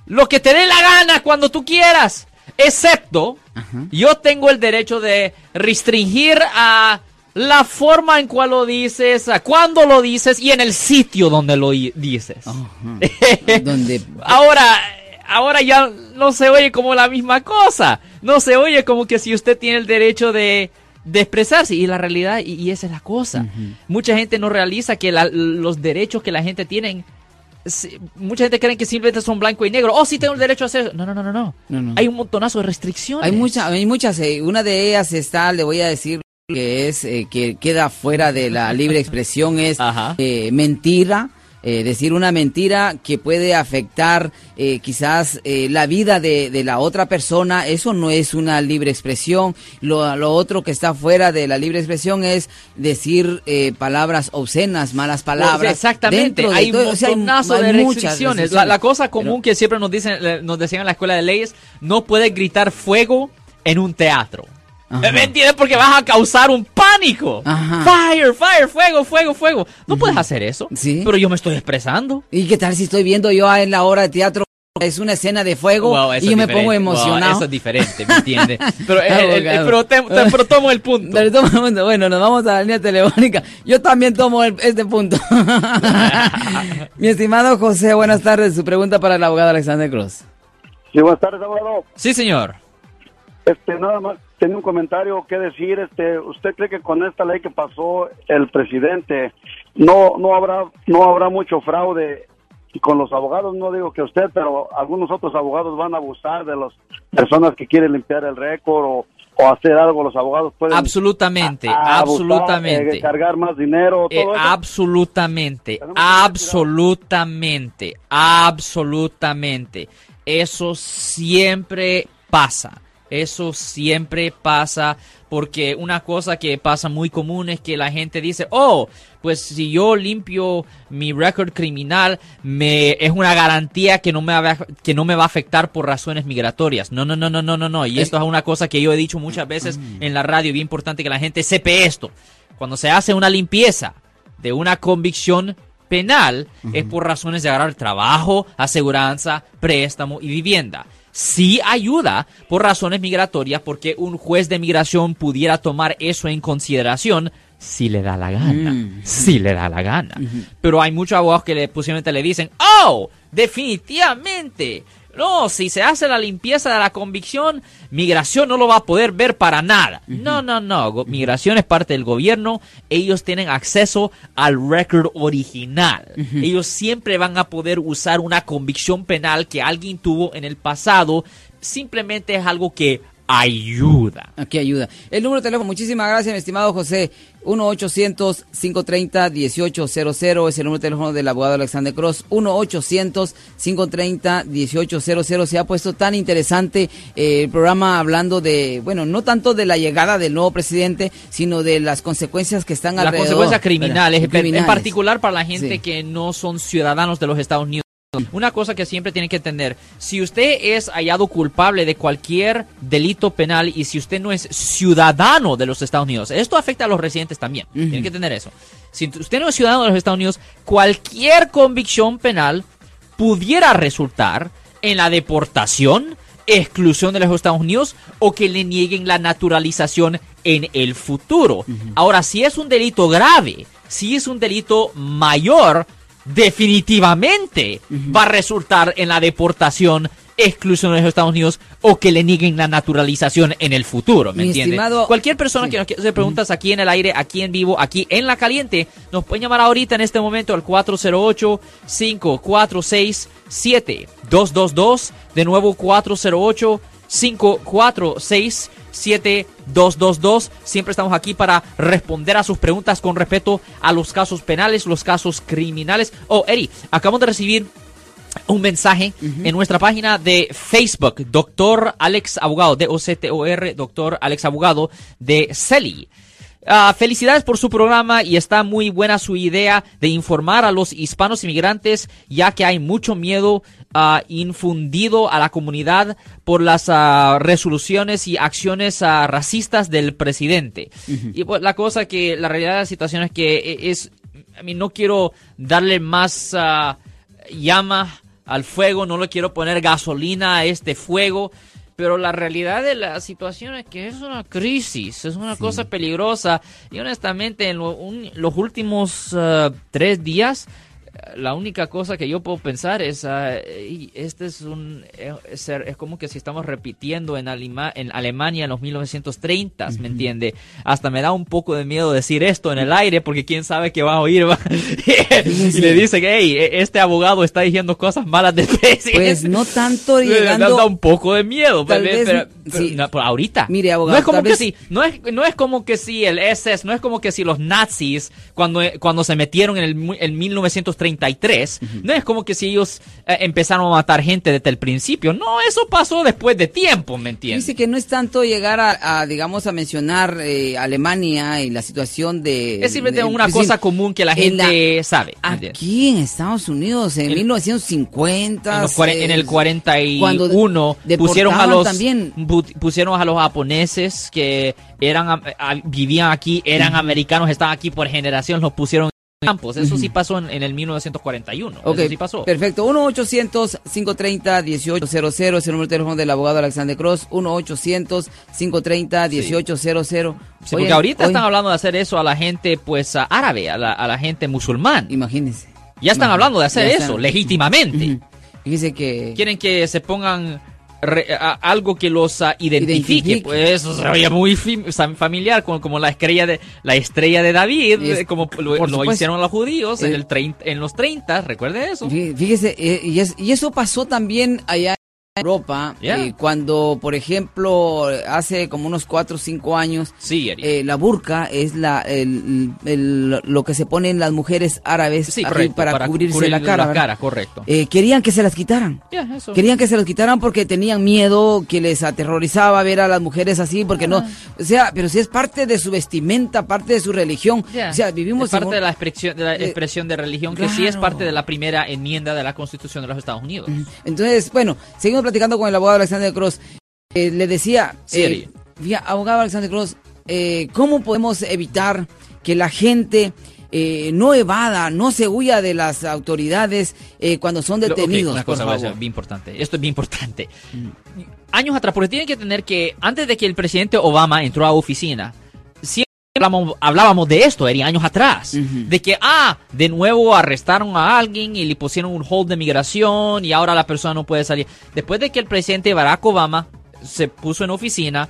lo que te dé la gana cuando tú quieras, excepto yo tengo el derecho de restringir a la forma en cual lo dices, a cuándo lo dices y en el sitio donde lo dices. Donde. Ahora, ahora ya no se oye como la misma cosa. No se oye como que si usted tiene el derecho de, de expresarse. Y la realidad, y, y esa es la cosa. Mucha gente no realiza que la- los derechos que la gente tiene. Mucha gente cree que simplemente son blanco y negro. Oh, sí tengo el derecho a hacer eso. No, no, no, no, no. Hay un montonazo de restricciones. Hay, mucha, hay muchas. eh, una de ellas está, le voy a decir que es eh, que queda fuera de la libre expresión es eh, mentira. Eh, decir una mentira que puede afectar eh, quizás eh, la vida de, de la otra persona, eso no es una libre expresión. Lo, lo otro que está fuera de la libre expresión es decir eh, palabras obscenas, malas palabras. Pues, Exactamente, Dentro de hay todo- un o sea, hay- montonazo hay de muchas restricciones. La, la cosa común Pero- que siempre nos dicen, eh, nos decían en la escuela de leyes, no puedes gritar fuego en un teatro. Ajá. ¿Me entiendes? Porque vas a causar un pánico. Ajá. Fire, fire, fuego, fuego, fuego. No puedes hacer eso. Sí. Pero yo me estoy expresando. ¿Y qué tal si estoy viendo yo en la obra de teatro? Es una escena de fuego Wow, y yo me pongo Wow, emocionado. eso es diferente, ¿me entiendes? Pero, eh, eh, Abogado. pero, te- te- pero tomo el punto. Bueno, nos vamos a la línea telefónica. Yo también tomo el- este punto. Mi estimado José, buenas tardes. Su pregunta para el abogado Alexander Cruz. Sí, buenas tardes, abogado. Sí, señor. Este, nada más, tenía un comentario que decir. Este, ¿usted cree que con esta ley que pasó el presidente no no habrá no habrá mucho fraude y con los abogados? No digo que usted, pero algunos otros abogados van a abusar de las personas que quieren limpiar el récord o, o hacer algo. Los abogados pueden Absolutamente, a- a abusar, absolutamente. eh, cargar más dinero, Eh, todo eso. absolutamente, absolutamente, absolutamente. Eso siempre pasa. Eso siempre pasa porque una cosa que pasa muy común es que la gente dice, oh, pues si yo limpio mi récord criminal, me es una garantía que no me va, a- que no me va a afectar por razones migratorias. No, no, no, no, no, no, no. Y esto es una cosa que yo he dicho muchas veces en la radio, bien importante que la gente sepa esto. Cuando se hace una limpieza de una convicción penal es por razones de agarrar trabajo, aseguranza, préstamo y vivienda. Sí ayuda por razones migratorias porque un juez de migración pudiera tomar eso en consideración si le da la gana. Mm. Si le da la gana. Pero hay muchos abogados que le, posiblemente le dicen, oh, definitivamente. No, si se hace la limpieza de la convicción, migración no lo va a poder ver para nada. No, no, no. Migración es parte del gobierno. Ellos tienen acceso al récord original. Ellos siempre van a poder usar una convicción penal que alguien tuvo en el pasado. Simplemente es algo que ayuda. Aquí ayuda. El número de teléfono, muchísimas gracias, mi estimado José. 1-800-530-1800 es el número de teléfono del abogado Alexander Cross. 1-800-530-1800. Se ha puesto tan interesante eh, el programa hablando de, bueno, no tanto de la llegada del nuevo presidente, sino de las consecuencias que están Las alrededor. consecuencias criminales, ¿verdad? en- Criminales. particular para la gente Sí. que no son ciudadanos de los Estados Unidos. Una cosa que siempre tienen que entender, si usted es hallado culpable de cualquier delito penal y si usted no es ciudadano de los Estados Unidos, esto afecta a los residentes también, tienen que entender eso. Si usted no es ciudadano de los Estados Unidos, cualquier convicción penal pudiera resultar en la deportación, exclusión de los Estados Unidos o que le nieguen la naturalización en el futuro. Ahora, si es un delito grave, si es un delito mayor, definitivamente va a resultar en la deportación, exclusión de los Estados Unidos o que le nieguen la naturalización en el futuro, ¿me Mi entiende? estimado- Cualquier persona Sí. que nos quiera hacer preguntas aquí en el aire, aquí en vivo, aquí en la caliente, nos pueden llamar ahorita en este momento al 408-546-7222. De nuevo, 408-546-7222. Siempre estamos aquí para responder a sus preguntas con respecto a los casos penales, los casos criminales. Oh, Eri, acabamos de recibir un mensaje en nuestra página de Facebook, Doctor Alex Abogado, D-O-C-T-O-R, Doctor Alex Abogado de CELI. Ah, felicidades por su programa y está muy buena su idea de informar a los hispanos inmigrantes, ya que hay mucho miedo infundido a la comunidad por las ah, resoluciones y acciones ah, racistas del presidente. Y pues, la cosa que la realidad de la situación es que e- es, a mí no quiero darle más ah, llama al fuego, no le quiero poner gasolina a este fuego, pero la realidad de la situación es que es una crisis, es una cosa peligrosa. Y honestamente en lo- un- los últimos tres días la única cosa que yo puedo pensar es, y este es un, eh, es, es como que si estamos repitiendo en, Alima- en Alemania en los 1930, ¿me entiende? Hasta me da un poco de miedo decir esto en el aire porque quién sabe qué va a oír. va. y le dicen, hey, este abogado está diciendo cosas malas del presidente. Pues no tanto Me da llegando... un poco de miedo, Tal pero, vez, pero- pero sí. no, pero ahorita. Mire, abogado, no es como tal que vez- si, no es, no es como que si el SS, no es como que si los nazis cuando, cuando se metieron en el mu- en 1933, no es como que si ellos eh, empezaron a matar gente desde el principio. No, eso pasó después de tiempo, ¿me entiendes? Dice que no es tanto llegar a, a, digamos, a mencionar eh, Alemania y la situación de... Es simplemente una cosa común que la en la- gente sabe. Aquí en Estados Unidos, en, En- 1950... En, en el eh, cuando 41 pusieron a los también. pusieron a los japoneses que eran am- a- vivían aquí, eran americanos, estaban aquí por generación, los pusieron campos. Eso sí pasó en, en el 1941. Ok, Eso sí pasó. perfecto. 1-800-530-1800 es el número de teléfono del abogado Alexander Cross. 1-800-530-1800. Sí, porque ahorita oye, están hablando de hacer eso a la gente pues a- árabe, a la, a la gente musulmán. Imagínense. Ya están Imagínense. hablando de hacer Ya eso, están. legítimamente. Ujú. Fíjese que... Quieren que se pongan re- a- algo que los ah, identifique. Identifique. Pues eso se oye muy familiar, como, como la estrella de la estrella de David, Es- como lo, lo hicieron los judíos en, Eh, el trein- en los 30, recuerde eso. Fí- Fíjese, eh, y, es- y eso pasó también allá Europa, Yeah. eh, cuando, por ejemplo, hace como unos 4 o 5 años, Sí, eh, la burka es la, el- el- lo que se ponen las mujeres árabes sí, correcto, para, cubrirse cubrir la cara. ¿verdad? correcto. Eh, querían que se las quitaran. Ya, eso. Querían que se los quitaran porque tenían miedo, que les aterrorizaba ver a las mujeres así, porque no, o sea, pero si es parte de su vestimenta, parte de su religión, Ya. o sea, vivimos es parte en- de la expresión de, la Eh, expresión de religión, que sí es claro. parte de la primera enmienda de la Constitución de los Estados Unidos. Entonces, bueno, seguimos platicando con el abogado Alexander Cross. Eh, le decía, Sí, eh, abogado Alexander Cross, eh, ¿cómo podemos evitar que la gente no evada, no se huya de las autoridades cuando son detenidos? una cosa favor? bien importante. Esto es bien importante. Años atrás, porque tienen que tener que, antes de que el presidente Obama entró a oficina, hablamos, hablábamos de esto, Eri, años atrás. De que, ah, de nuevo arrestaron a alguien y le pusieron un hold de migración y ahora la persona no puede salir. Después de que el presidente Barack Obama se puso en oficina,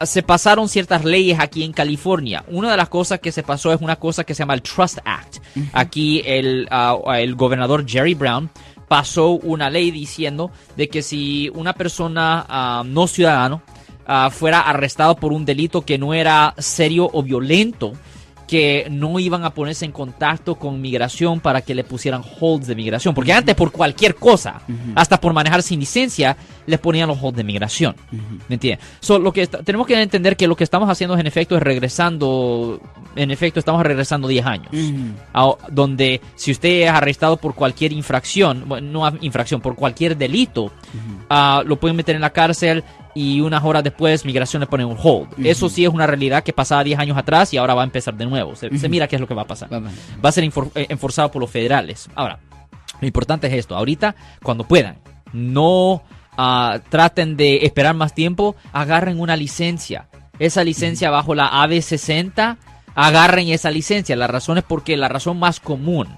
se pasaron ciertas leyes aquí en California. Una de las cosas que se pasó es una cosa que se llama el Trust Act. Aquí el, ah, el gobernador Jerry Brown pasó una ley diciendo de que si una persona ah, no ciudadano ah, fuera arrestado por un delito que no era serio o violento, que no iban a ponerse en contacto con migración para que le pusieran holds de migración. Porque antes por cualquier cosa, hasta por manejar sin licencia, les ponían los holds de migración. ¿Me entiendes? So, lo que está- tenemos que entender que lo que estamos haciendo en efecto es regresando, en efecto estamos regresando 10 años. A- donde si usted es arrestado por cualquier infracción, bueno, no infracción, por cualquier delito, ah, lo pueden meter en la cárcel y unas horas después migración le pone un hold. Eso sí es una realidad que pasaba 10 años atrás y ahora va a empezar de nuevo. Se, se mira qué es lo que va a pasar. Va- a ser eh, enforzado por los federales. Ahora, lo importante es esto. Ahorita, cuando puedan, no ah, traten de esperar más tiempo, agarren una licencia. Esa licencia bajo la AB60, agarren esa licencia. La razón es porque la razón más común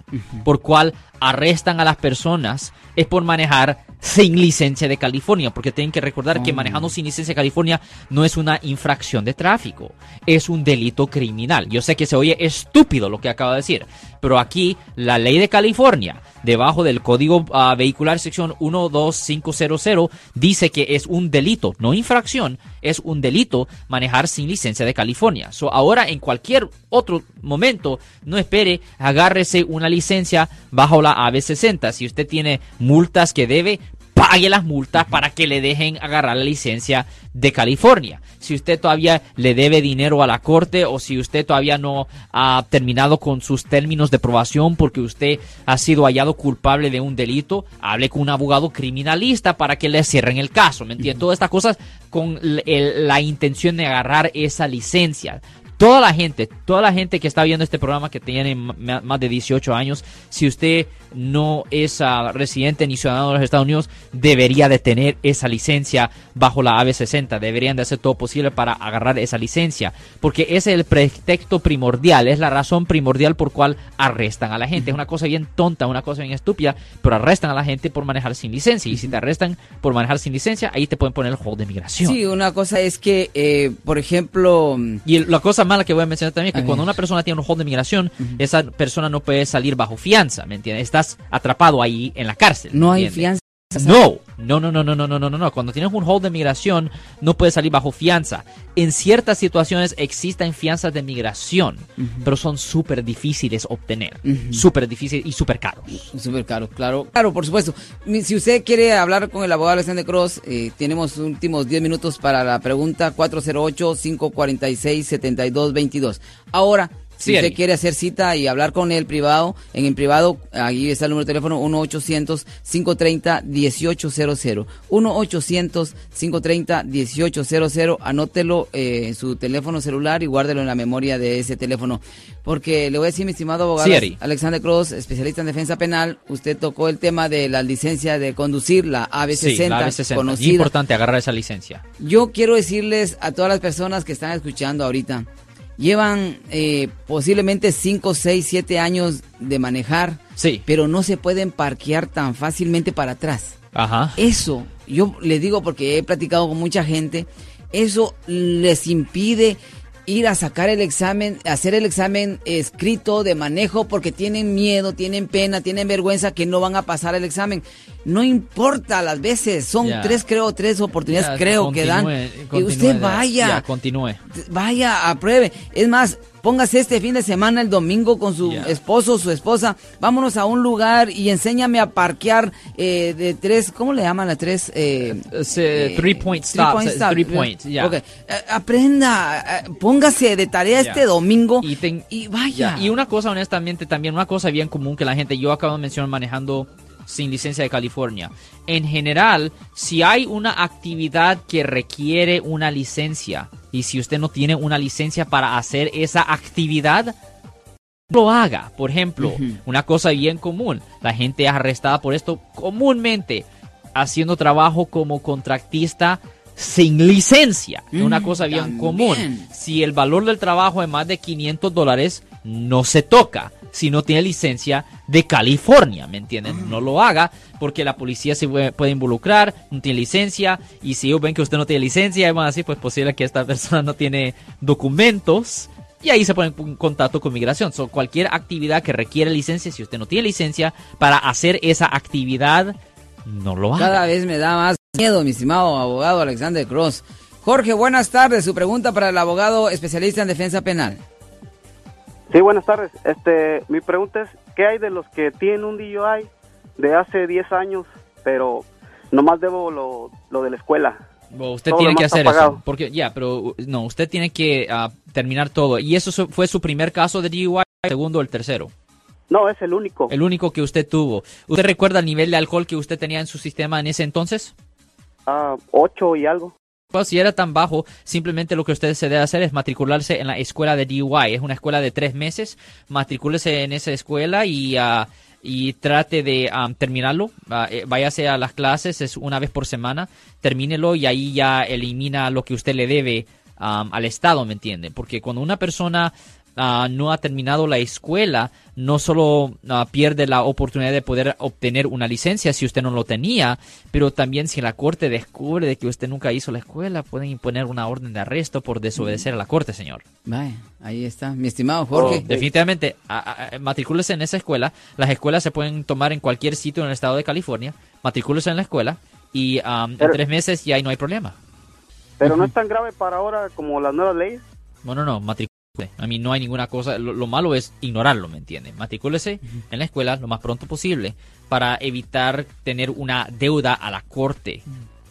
por cual arrestan a las personas es por manejar sin licencia de California, porque tienen que recordar que manejando sin licencia de California no es una infracción de tráfico, es un delito criminal. Yo sé que se oye estúpido lo que acabo de decir, pero aquí la ley de California, debajo del Código ah, Vehicular sección 12500, dice que es un delito, no infracción, es un delito manejar sin licencia de California. So, ahora en cualquier otro momento, no espere, agárrese una licencia bajo la AB60. Si usted tiene multas que debe, pague las multas para que le dejen agarrar la licencia de California. Si usted todavía le debe dinero a la corte o si usted todavía no ha terminado con sus términos de probación porque usted ha sido hallado culpable de un delito, hable con un abogado criminalista para que le cierren el caso. ¿Me entiende? Todas estas cosas con la intención de agarrar esa licencia. Toda la gente, toda la gente que está viendo este programa que tiene más de 18 años, si usted no es ah, residente ni ciudadano de los Estados Unidos, debería de tener esa licencia bajo la AB60. Deberían de hacer todo posible para agarrar esa licencia, porque ese es el pretexto primordial, es la razón primordial por cual arrestan a la gente. Es una cosa bien tonta, una cosa bien estúpida, pero arrestan a la gente por manejar sin licencia. Y si te arrestan por manejar sin licencia, ahí te pueden poner el hold de migración. Sí, una cosa es que, eh, por ejemplo... Y la cosa mala que voy a mencionar también es que cuando una persona tiene un hold de migración, esa persona no puede salir bajo fianza, ¿me entiendes? Estás atrapado ahí en la cárcel. ¿me No hay entiendes? fianza. No, no, no, no, no, no, no, no, no. Cuando tienes un hold de migración, no puedes salir bajo fianza. En ciertas situaciones existen fianzas de migración, pero son súper difíciles obtener. Ujú. Súper difíciles y súper caros. Súper caro, claro. Claro, por supuesto. Si usted quiere hablar con el abogado Alexander Cross, eh, tenemos últimos 10 minutos para la pregunta 408-546-7222. Ahora, si Sí, usted quiere hacer cita y hablar con él privado, en el privado, ahí está el número de teléfono 1-800-530-1800. 1-800-530-1800. Anótelo eh, en su teléfono celular y guárdelo en la memoria de ese teléfono. Porque le voy a decir, mi estimado abogado Sí. Alexander Cross, especialista en defensa penal, usted tocó el tema de la licencia de conducir, la AB60, Sí, la AB60. Es conocida. importante agarrar esa licencia. Yo quiero decirles a todas las personas que están escuchando ahorita, llevan eh, posiblemente 5, 6, 7 años de manejar, Sí. pero no se pueden parquear tan fácilmente para atrás. Ajá. Eso, yo le digo porque he platicado con mucha gente, eso les impide ir a sacar el examen, hacer el examen escrito de manejo porque tienen miedo, tienen pena, tienen vergüenza que no van a pasar el examen. No importa las veces, son tres, creo, tres oportunidades, creo que dan. continúe, Y usted ya, vaya, ya, continúe. vaya, apruebe. Es más, póngase este fin de semana, el domingo, con su esposo o su esposa. Vámonos a un lugar y enséñame a parquear eh, de tres, ¿cómo le llaman a tres? Eh, Ese three point stop, point eh, stop. three point, ya. Ok, eh, aprenda, eh, póngase de tarea este domingo Y, ten- y vaya. Ya, Y una cosa, honestamente, también una cosa bien común que la gente, yo acabo de mencionar manejando sin licencia de California. En general, si hay una actividad que requiere una licencia y si usted no tiene una licencia para hacer esa actividad, no lo haga. Por ejemplo, una cosa bien común, la gente es arrestada por esto comúnmente haciendo trabajo como contratista sin licencia. Es una Mm, cosa bien también. común. Si el valor del trabajo es más de 500 dólares, no se toca. Si no tiene licencia de California, ¿me entienden? No lo haga porque la policía se puede, involucrar, no tiene licencia y si ellos ven que usted no tiene licencia, van a decir, pues posible que esta persona no tiene documentos y ahí se ponen en contacto con migración. So, cualquier actividad que requiere licencia, si usted no tiene licencia para hacer esa actividad, no lo haga. Cada vez me da más miedo, mi estimado abogado Alexander Cross. Jorge, buenas tardes. Su pregunta para el abogado especialista en defensa penal. Sí, buenas tardes. Este, mi pregunta es, ¿qué hay de los que tienen un DUI de hace 10 años, pero nomás debo lo, lo de la escuela? Bueno, usted Todo tiene que hacer eso. Porque, ya, pero uh, no, usted tiene que ah, terminar todo. ¿Y eso fue su primer caso de DUI, el segundo o el tercero? No, es el único. El único que usted tuvo. ¿Usted recuerda el nivel de alcohol que usted tenía en su sistema en ese entonces? Ah, ocho y algo. Si era tan bajo, simplemente lo que usted se debe hacer es matricularse en la escuela de DUI. Es una escuela de tres meses. Matricúlese en esa escuela y, ah, y trate de ah, terminarlo. Eh, váyase a las clases, es una vez por semana. Termínelo y ahí ya elimina lo que usted le debe al Estado, ¿me entiende? Porque cuando una persona ah, no ha terminado la escuela, no solo ah, pierde la oportunidad de poder obtener una licencia si usted no lo tenía, pero también si la corte descubre de que usted nunca hizo la escuela, pueden imponer una orden de arresto por desobedecer a la corte, señor. Vaya, ahí está. Mi estimado Jorge. Definitivamente, a- a- a- matricúlese en esa escuela. Las escuelas se pueden tomar en cualquier sitio en el estado de California. Matricúlese en la escuela y ah, en tres meses ya ahí no hay problema. Pero no es tan grave para ahora como las nuevas leyes. Bueno, no, matricúlese. A mí no hay ninguna cosa. Lo, lo malo es ignorarlo, ¿me entiende? Matricúlese en la escuela lo más pronto posible para evitar tener una deuda a la corte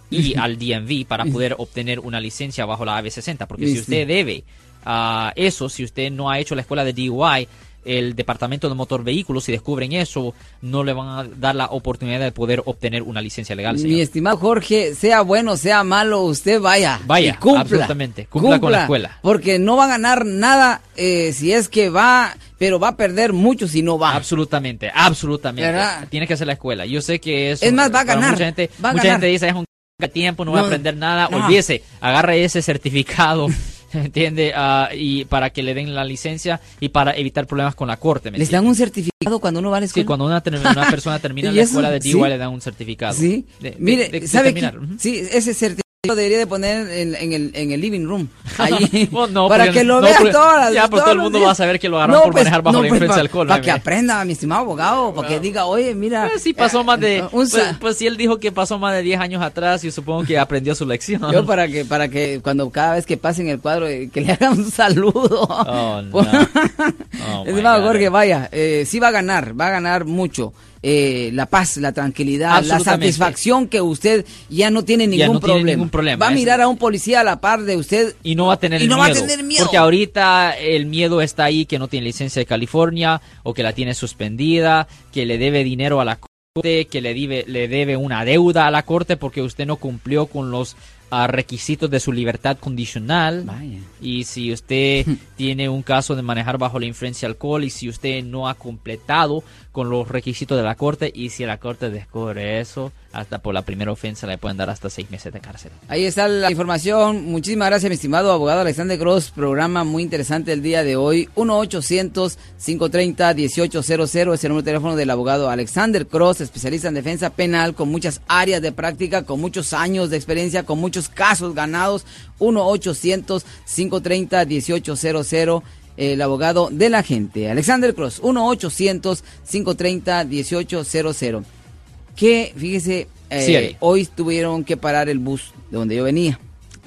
y al DMV para poder obtener una licencia bajo la AB60. Porque si usted debe ah, eso, si usted no ha hecho la escuela de DUI, el departamento de motor vehículos, si descubren eso, no le van a dar la oportunidad de poder obtener una licencia legal. Mi estimado Jorge, sea bueno, sea malo, usted vaya. Vaya, y cumpla, absolutamente, cumpla con la escuela. Porque no va a ganar nada eh, si es que va, pero va a perder mucho si no va. Absolutamente, absolutamente. ¿Verdad? Tiene que hacer la escuela. Yo sé que eso, Es más, va a ganar, Mucha gente, va a mucha ganar. gente dice es un tiempo, no, voy a No, aprender nada. no. Olvídese, agarra ese certificado, ¿entiende? Ah, y para que le den la licencia y para evitar problemas con la corte. ¿me Les dan un certificado cuando uno va a la Sí, escuela. cuando una, una persona termina ¿Y la escuela de Sí. DUI le dan un certificado. Sí. De- Mire, de- de ¿sabe qué? terminar. Ujú. Sí, ese certificado debería de poner en, en el, en el living room. Ahí, Bueno, no, para porque- que lo no, porque- todas ya, pues, todo el mundo días. va a saber que lo agarraron por manejar bajo la influencia de alcohol, Para que aprenda, mi estimado abogado, para que diga, oye, mira. Pues sí, pasó eh, más de. un Pues, pues sí, él dijo que pasó más de 10 años atrás y supongo que aprendió su lección. Yo para que, para que cuando cada vez que pasen el cuadro, eh, que le hagan un saludo. Oh, no. Oh, Estimado. Jorge, vaya, eh, sí va a ganar, va a ganar mucho. Eh, la paz, la tranquilidad, la satisfacción que usted ya no tiene ningún, Ya no tiene problema. ningún problema, Va a mirar a un policía a la par de usted Y no va a tener Y va a miedo. tener miedo. Porque ahorita el miedo está ahí que no tiene licencia de California o que la tiene suspendida, que le debe dinero a la corte, que le debe, le debe una deuda a la corte porque usted no cumplió con los ah, requisitos de su libertad condicional. Vaya. Y si usted tiene un caso de manejar bajo la influencia alcohol y si usted no ha completado con los requisitos de la corte y si la corte descubre eso, hasta por la primera ofensa le pueden dar hasta seis meses de cárcel. Ahí está la información. Muchísimas gracias, mi estimado abogado Alexander Gross. Programa muy interesante el día de hoy. 1-800-530-1800 es el número de teléfono del abogado Alexander Cross, especialista en defensa penal, con muchas áreas de práctica, con muchos años de experiencia, con muchos casos ganados. 1-800-530-1800. El abogado de la gente, Alexander Cross, 1-800-530-1800. Que, fíjese, eh, Sí, hoy tuvieron que parar el bus de donde yo venía,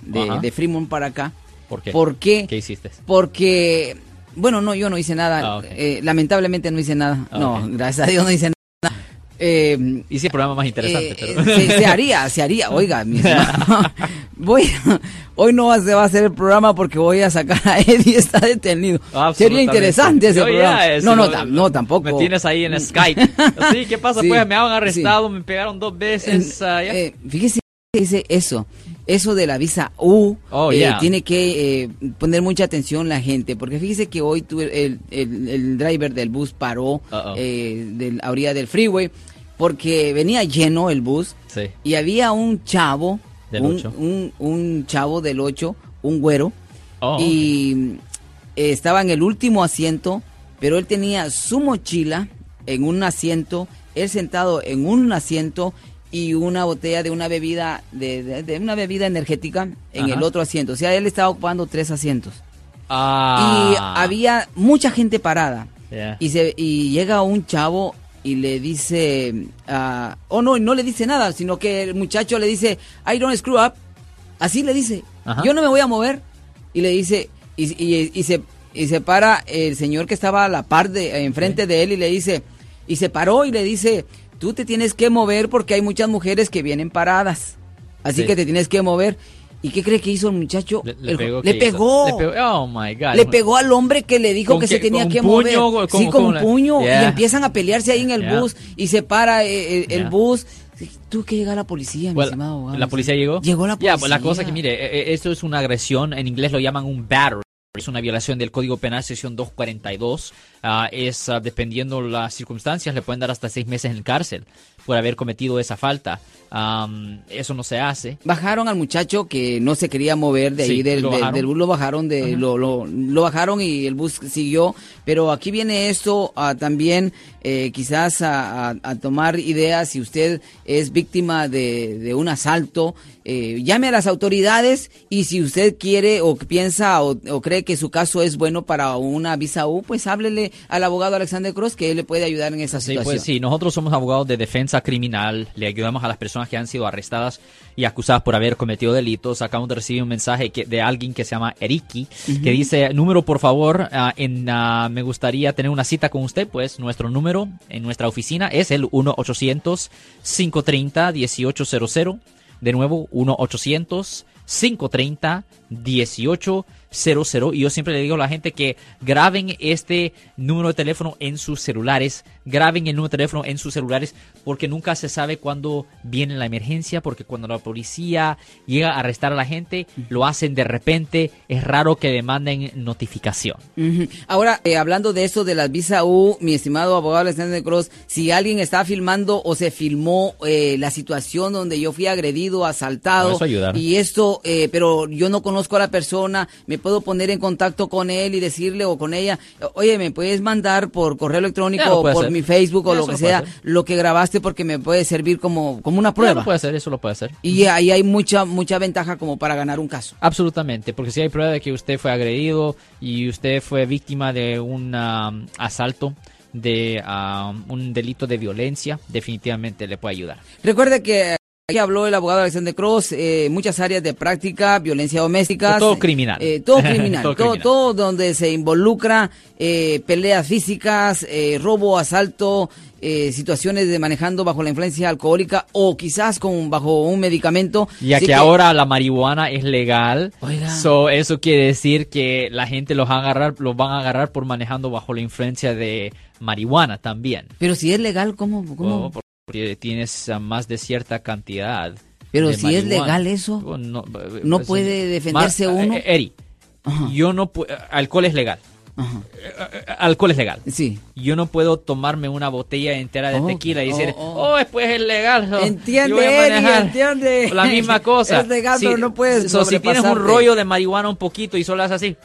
de, Fremont para acá. ¿Por qué? ¿Por qué? ¿Qué hiciste? Porque, bueno, no, yo no hice nada. Ah. Eh, lamentablemente no hice nada. Ah, no, gracias a Dios no hice nada. Eh, Hice el programa más interesante, eh, pero... se, se haría, se haría. Oiga, mi voy, hoy no va- se va a hacer el programa porque voy a sacar a Eddie, está detenido. Sería interesante ese Yo ya, programa. eh, no, si no, lo- tam- no, tampoco. Me tienes ahí en Skype. Sí, ¿qué pasa? Sí, pues me han sí. arrestado, me pegaron dos veces. ah, ya. Eh, fíjese que dice eso, eso de la visa U, Oh, eh, yeah. tiene que eh, poner mucha atención la gente, porque fíjese que hoy el, el, el driver del bus paró eh, a orilla del freeway, porque venía lleno el bus Sí. y había un chavo, Del un, ocho. un, un chavo del 8, un güero, Oh, y estaba en el último asiento, pero él tenía su mochila en un asiento, él sentado en un asiento y una botella de una bebida de, de- de una bebida energética en Ajá. el otro asiento. O sea, él estaba ocupando tres asientos. Ah. Y había mucha gente parada. Yeah. Y, se, y llega un chavo y le dice, ah, oh no, no le dice nada, sino que el muchacho le dice, I don't screw up. Así le dice, Ajá. yo no me voy a mover. Y le dice, y, y- y se, y se para el señor que estaba a la par de, enfrente de él y le dice, y se paró y le dice, tú te tienes que mover porque hay muchas mujeres que vienen paradas. Así Sí. que te tienes que mover. ¿Y qué cree que hizo el muchacho? Le, le El- pegó. le pegó. Le pegó. Oh my God. Le pegó al hombre que le dijo ¿Con que se tenía ¿Con que mover. puño? ¿Cómo- sí, con un puño. Y empiezan a pelearse ahí en el Yeah. bus. Y se para eh, eh, el Yeah. bus. Tuvo que llegar la policía, mi Well, estimado abogado. ¿La policía llegó? Llegó la Ya, policía. pues la cosa que mire, eh, esto es una agresión, en inglés lo llaman un battery. Es una violación del Código Penal, sección 242. Ah, es, ah, dependiendo las circunstancias, le pueden dar hasta seis meses en cárcel por haber cometido esa falta. Eso no se hace. Bajaron al muchacho que no se quería mover de Sí, ahí del, bajaron. bus, lo bajaron, de, lo, lo, lo bajaron y el bus siguió. Pero aquí viene esto ah, también, eh, quizás a, a- a tomar ideas. Si usted es víctima de, de un asalto, eh, llame a las autoridades y si usted quiere o piensa o, o cree que su caso es bueno para una visa U, pues háblele al abogado Alexander Cross que él le puede ayudar en esa Sí, situación. pues sí, nosotros somos abogados de defensa criminal, le ayudamos a las personas que han sido arrestadas y acusadas por haber cometido delitos. Acabamos de recibir un mensaje que, de alguien que se llama Eriki, que dice, número por favor, ah, en, ah, me gustaría tener una cita con usted, pues nuestro número en nuestra oficina es el 1-800-530-1800. De nuevo, 1-800-530-1800. Y yo siempre le digo a la gente que graben este número de teléfono en sus celulares, graben el número de teléfono en sus celulares porque nunca se sabe cuándo viene la emergencia, porque cuando la policía llega a arrestar a la gente, lo hacen de repente, es raro que demanden notificación. Ahora, eh, hablando de eso de las visa U, mi estimado abogado Alexander Cross, si alguien está filmando o se filmó eh, la situación donde yo fui agredido, asaltado, No, eso ayuda, ¿no? y esto, eh, pero yo no conozco a la persona, me puedo poner en contacto con él y decirle o con ella, oye, me puedes mandar por correo electrónico Ya o por hacer. mi Facebook o lo eso que lo sea, hacer. lo que grabaste porque me puede servir como, como una prueba. lo puede hacer, eso lo puede hacer. Y ahí hay mucha, mucha ventaja como para ganar un caso. Absolutamente, porque si hay prueba de que usted fue agredido y usted fue víctima de un um, asalto, de um, un delito de violencia, definitivamente le puede ayudar. Recuerde que aquí habló el abogado Alexander Cross, eh, muchas áreas de práctica, violencia doméstica. Todo criminal. Eh, todo criminal. Todo todo, criminal. todo donde se involucra eh, peleas físicas, eh, robo, asalto, eh, situaciones de manejando bajo la influencia alcohólica o quizás con bajo un medicamento. Ya Así que, ahora la marihuana es legal, Oiga. so, eso quiere decir que la gente los, va a agarrar, los van a agarrar por manejando bajo la influencia de marihuana también. Pero si es legal, ¿cómo? cómo? O porque tienes ah, más de cierta cantidad. Pero si es legal eso, no, eh, ¿no pues, puede eh, defenderse Mar- uno? eh, Eri, Ajá. yo no alcohol es legal. Ajá. Eh, Alcohol es legal. Sí. Yo no puedo tomarme una botella entera de Oh, tequila y decir, oh, oh, oh. pues es legal. oh, Entiende, yo voy a Eri, manejar". entiende. La misma cosa. Es legal, pero no puedes so, si tienes un rollo de marihuana un poquito y solo haces así,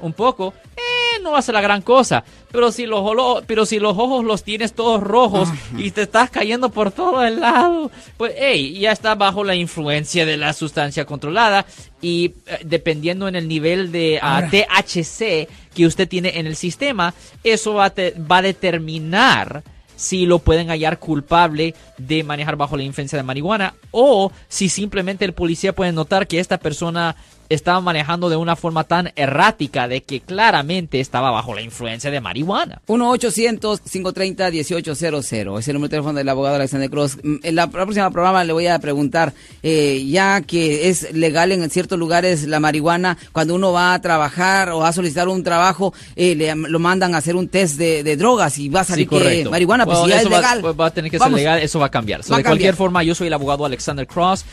un poco, eh, no ser la gran cosa. Pero si los, pero si los ojos los tienes todos rojos y te estás cayendo por todo el lado, pues, hey, ya está bajo la influencia de la sustancia controlada y eh, dependiendo en el nivel de ah. THC que usted tiene en el sistema, eso va a, va a determinar si lo pueden hallar culpable de manejar bajo la influencia de marihuana o si simplemente el policía puede notar que esta persona estaba manejando de una forma tan errática de que claramente estaba bajo la influencia de marihuana. 1-800-530-1800. Es el número de teléfono del abogado Alexander Cross. Mm, En la próxima programa le voy a preguntar, eh, ya que es legal en ciertos lugares la marihuana, cuando uno va a trabajar o va a solicitar un trabajo, eh, le, lo mandan a hacer un test de, de drogas y va a salir que marihuana, pues si ya es va- legal. pues va a tener que Vamos. ser legal, eso va a cambiar. So, Va a de cualquier forma, yo soy el abogado Alexander Cross.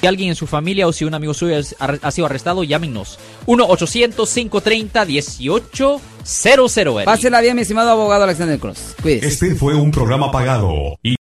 Si alguien en su familia o si un amigo suyo ha, sido arrestado, llámenos. 1-800-530-1800. Eric. Pásela bien, mi estimado abogado Alexander Cross. Cuídese. Este fue un programa pagado. Y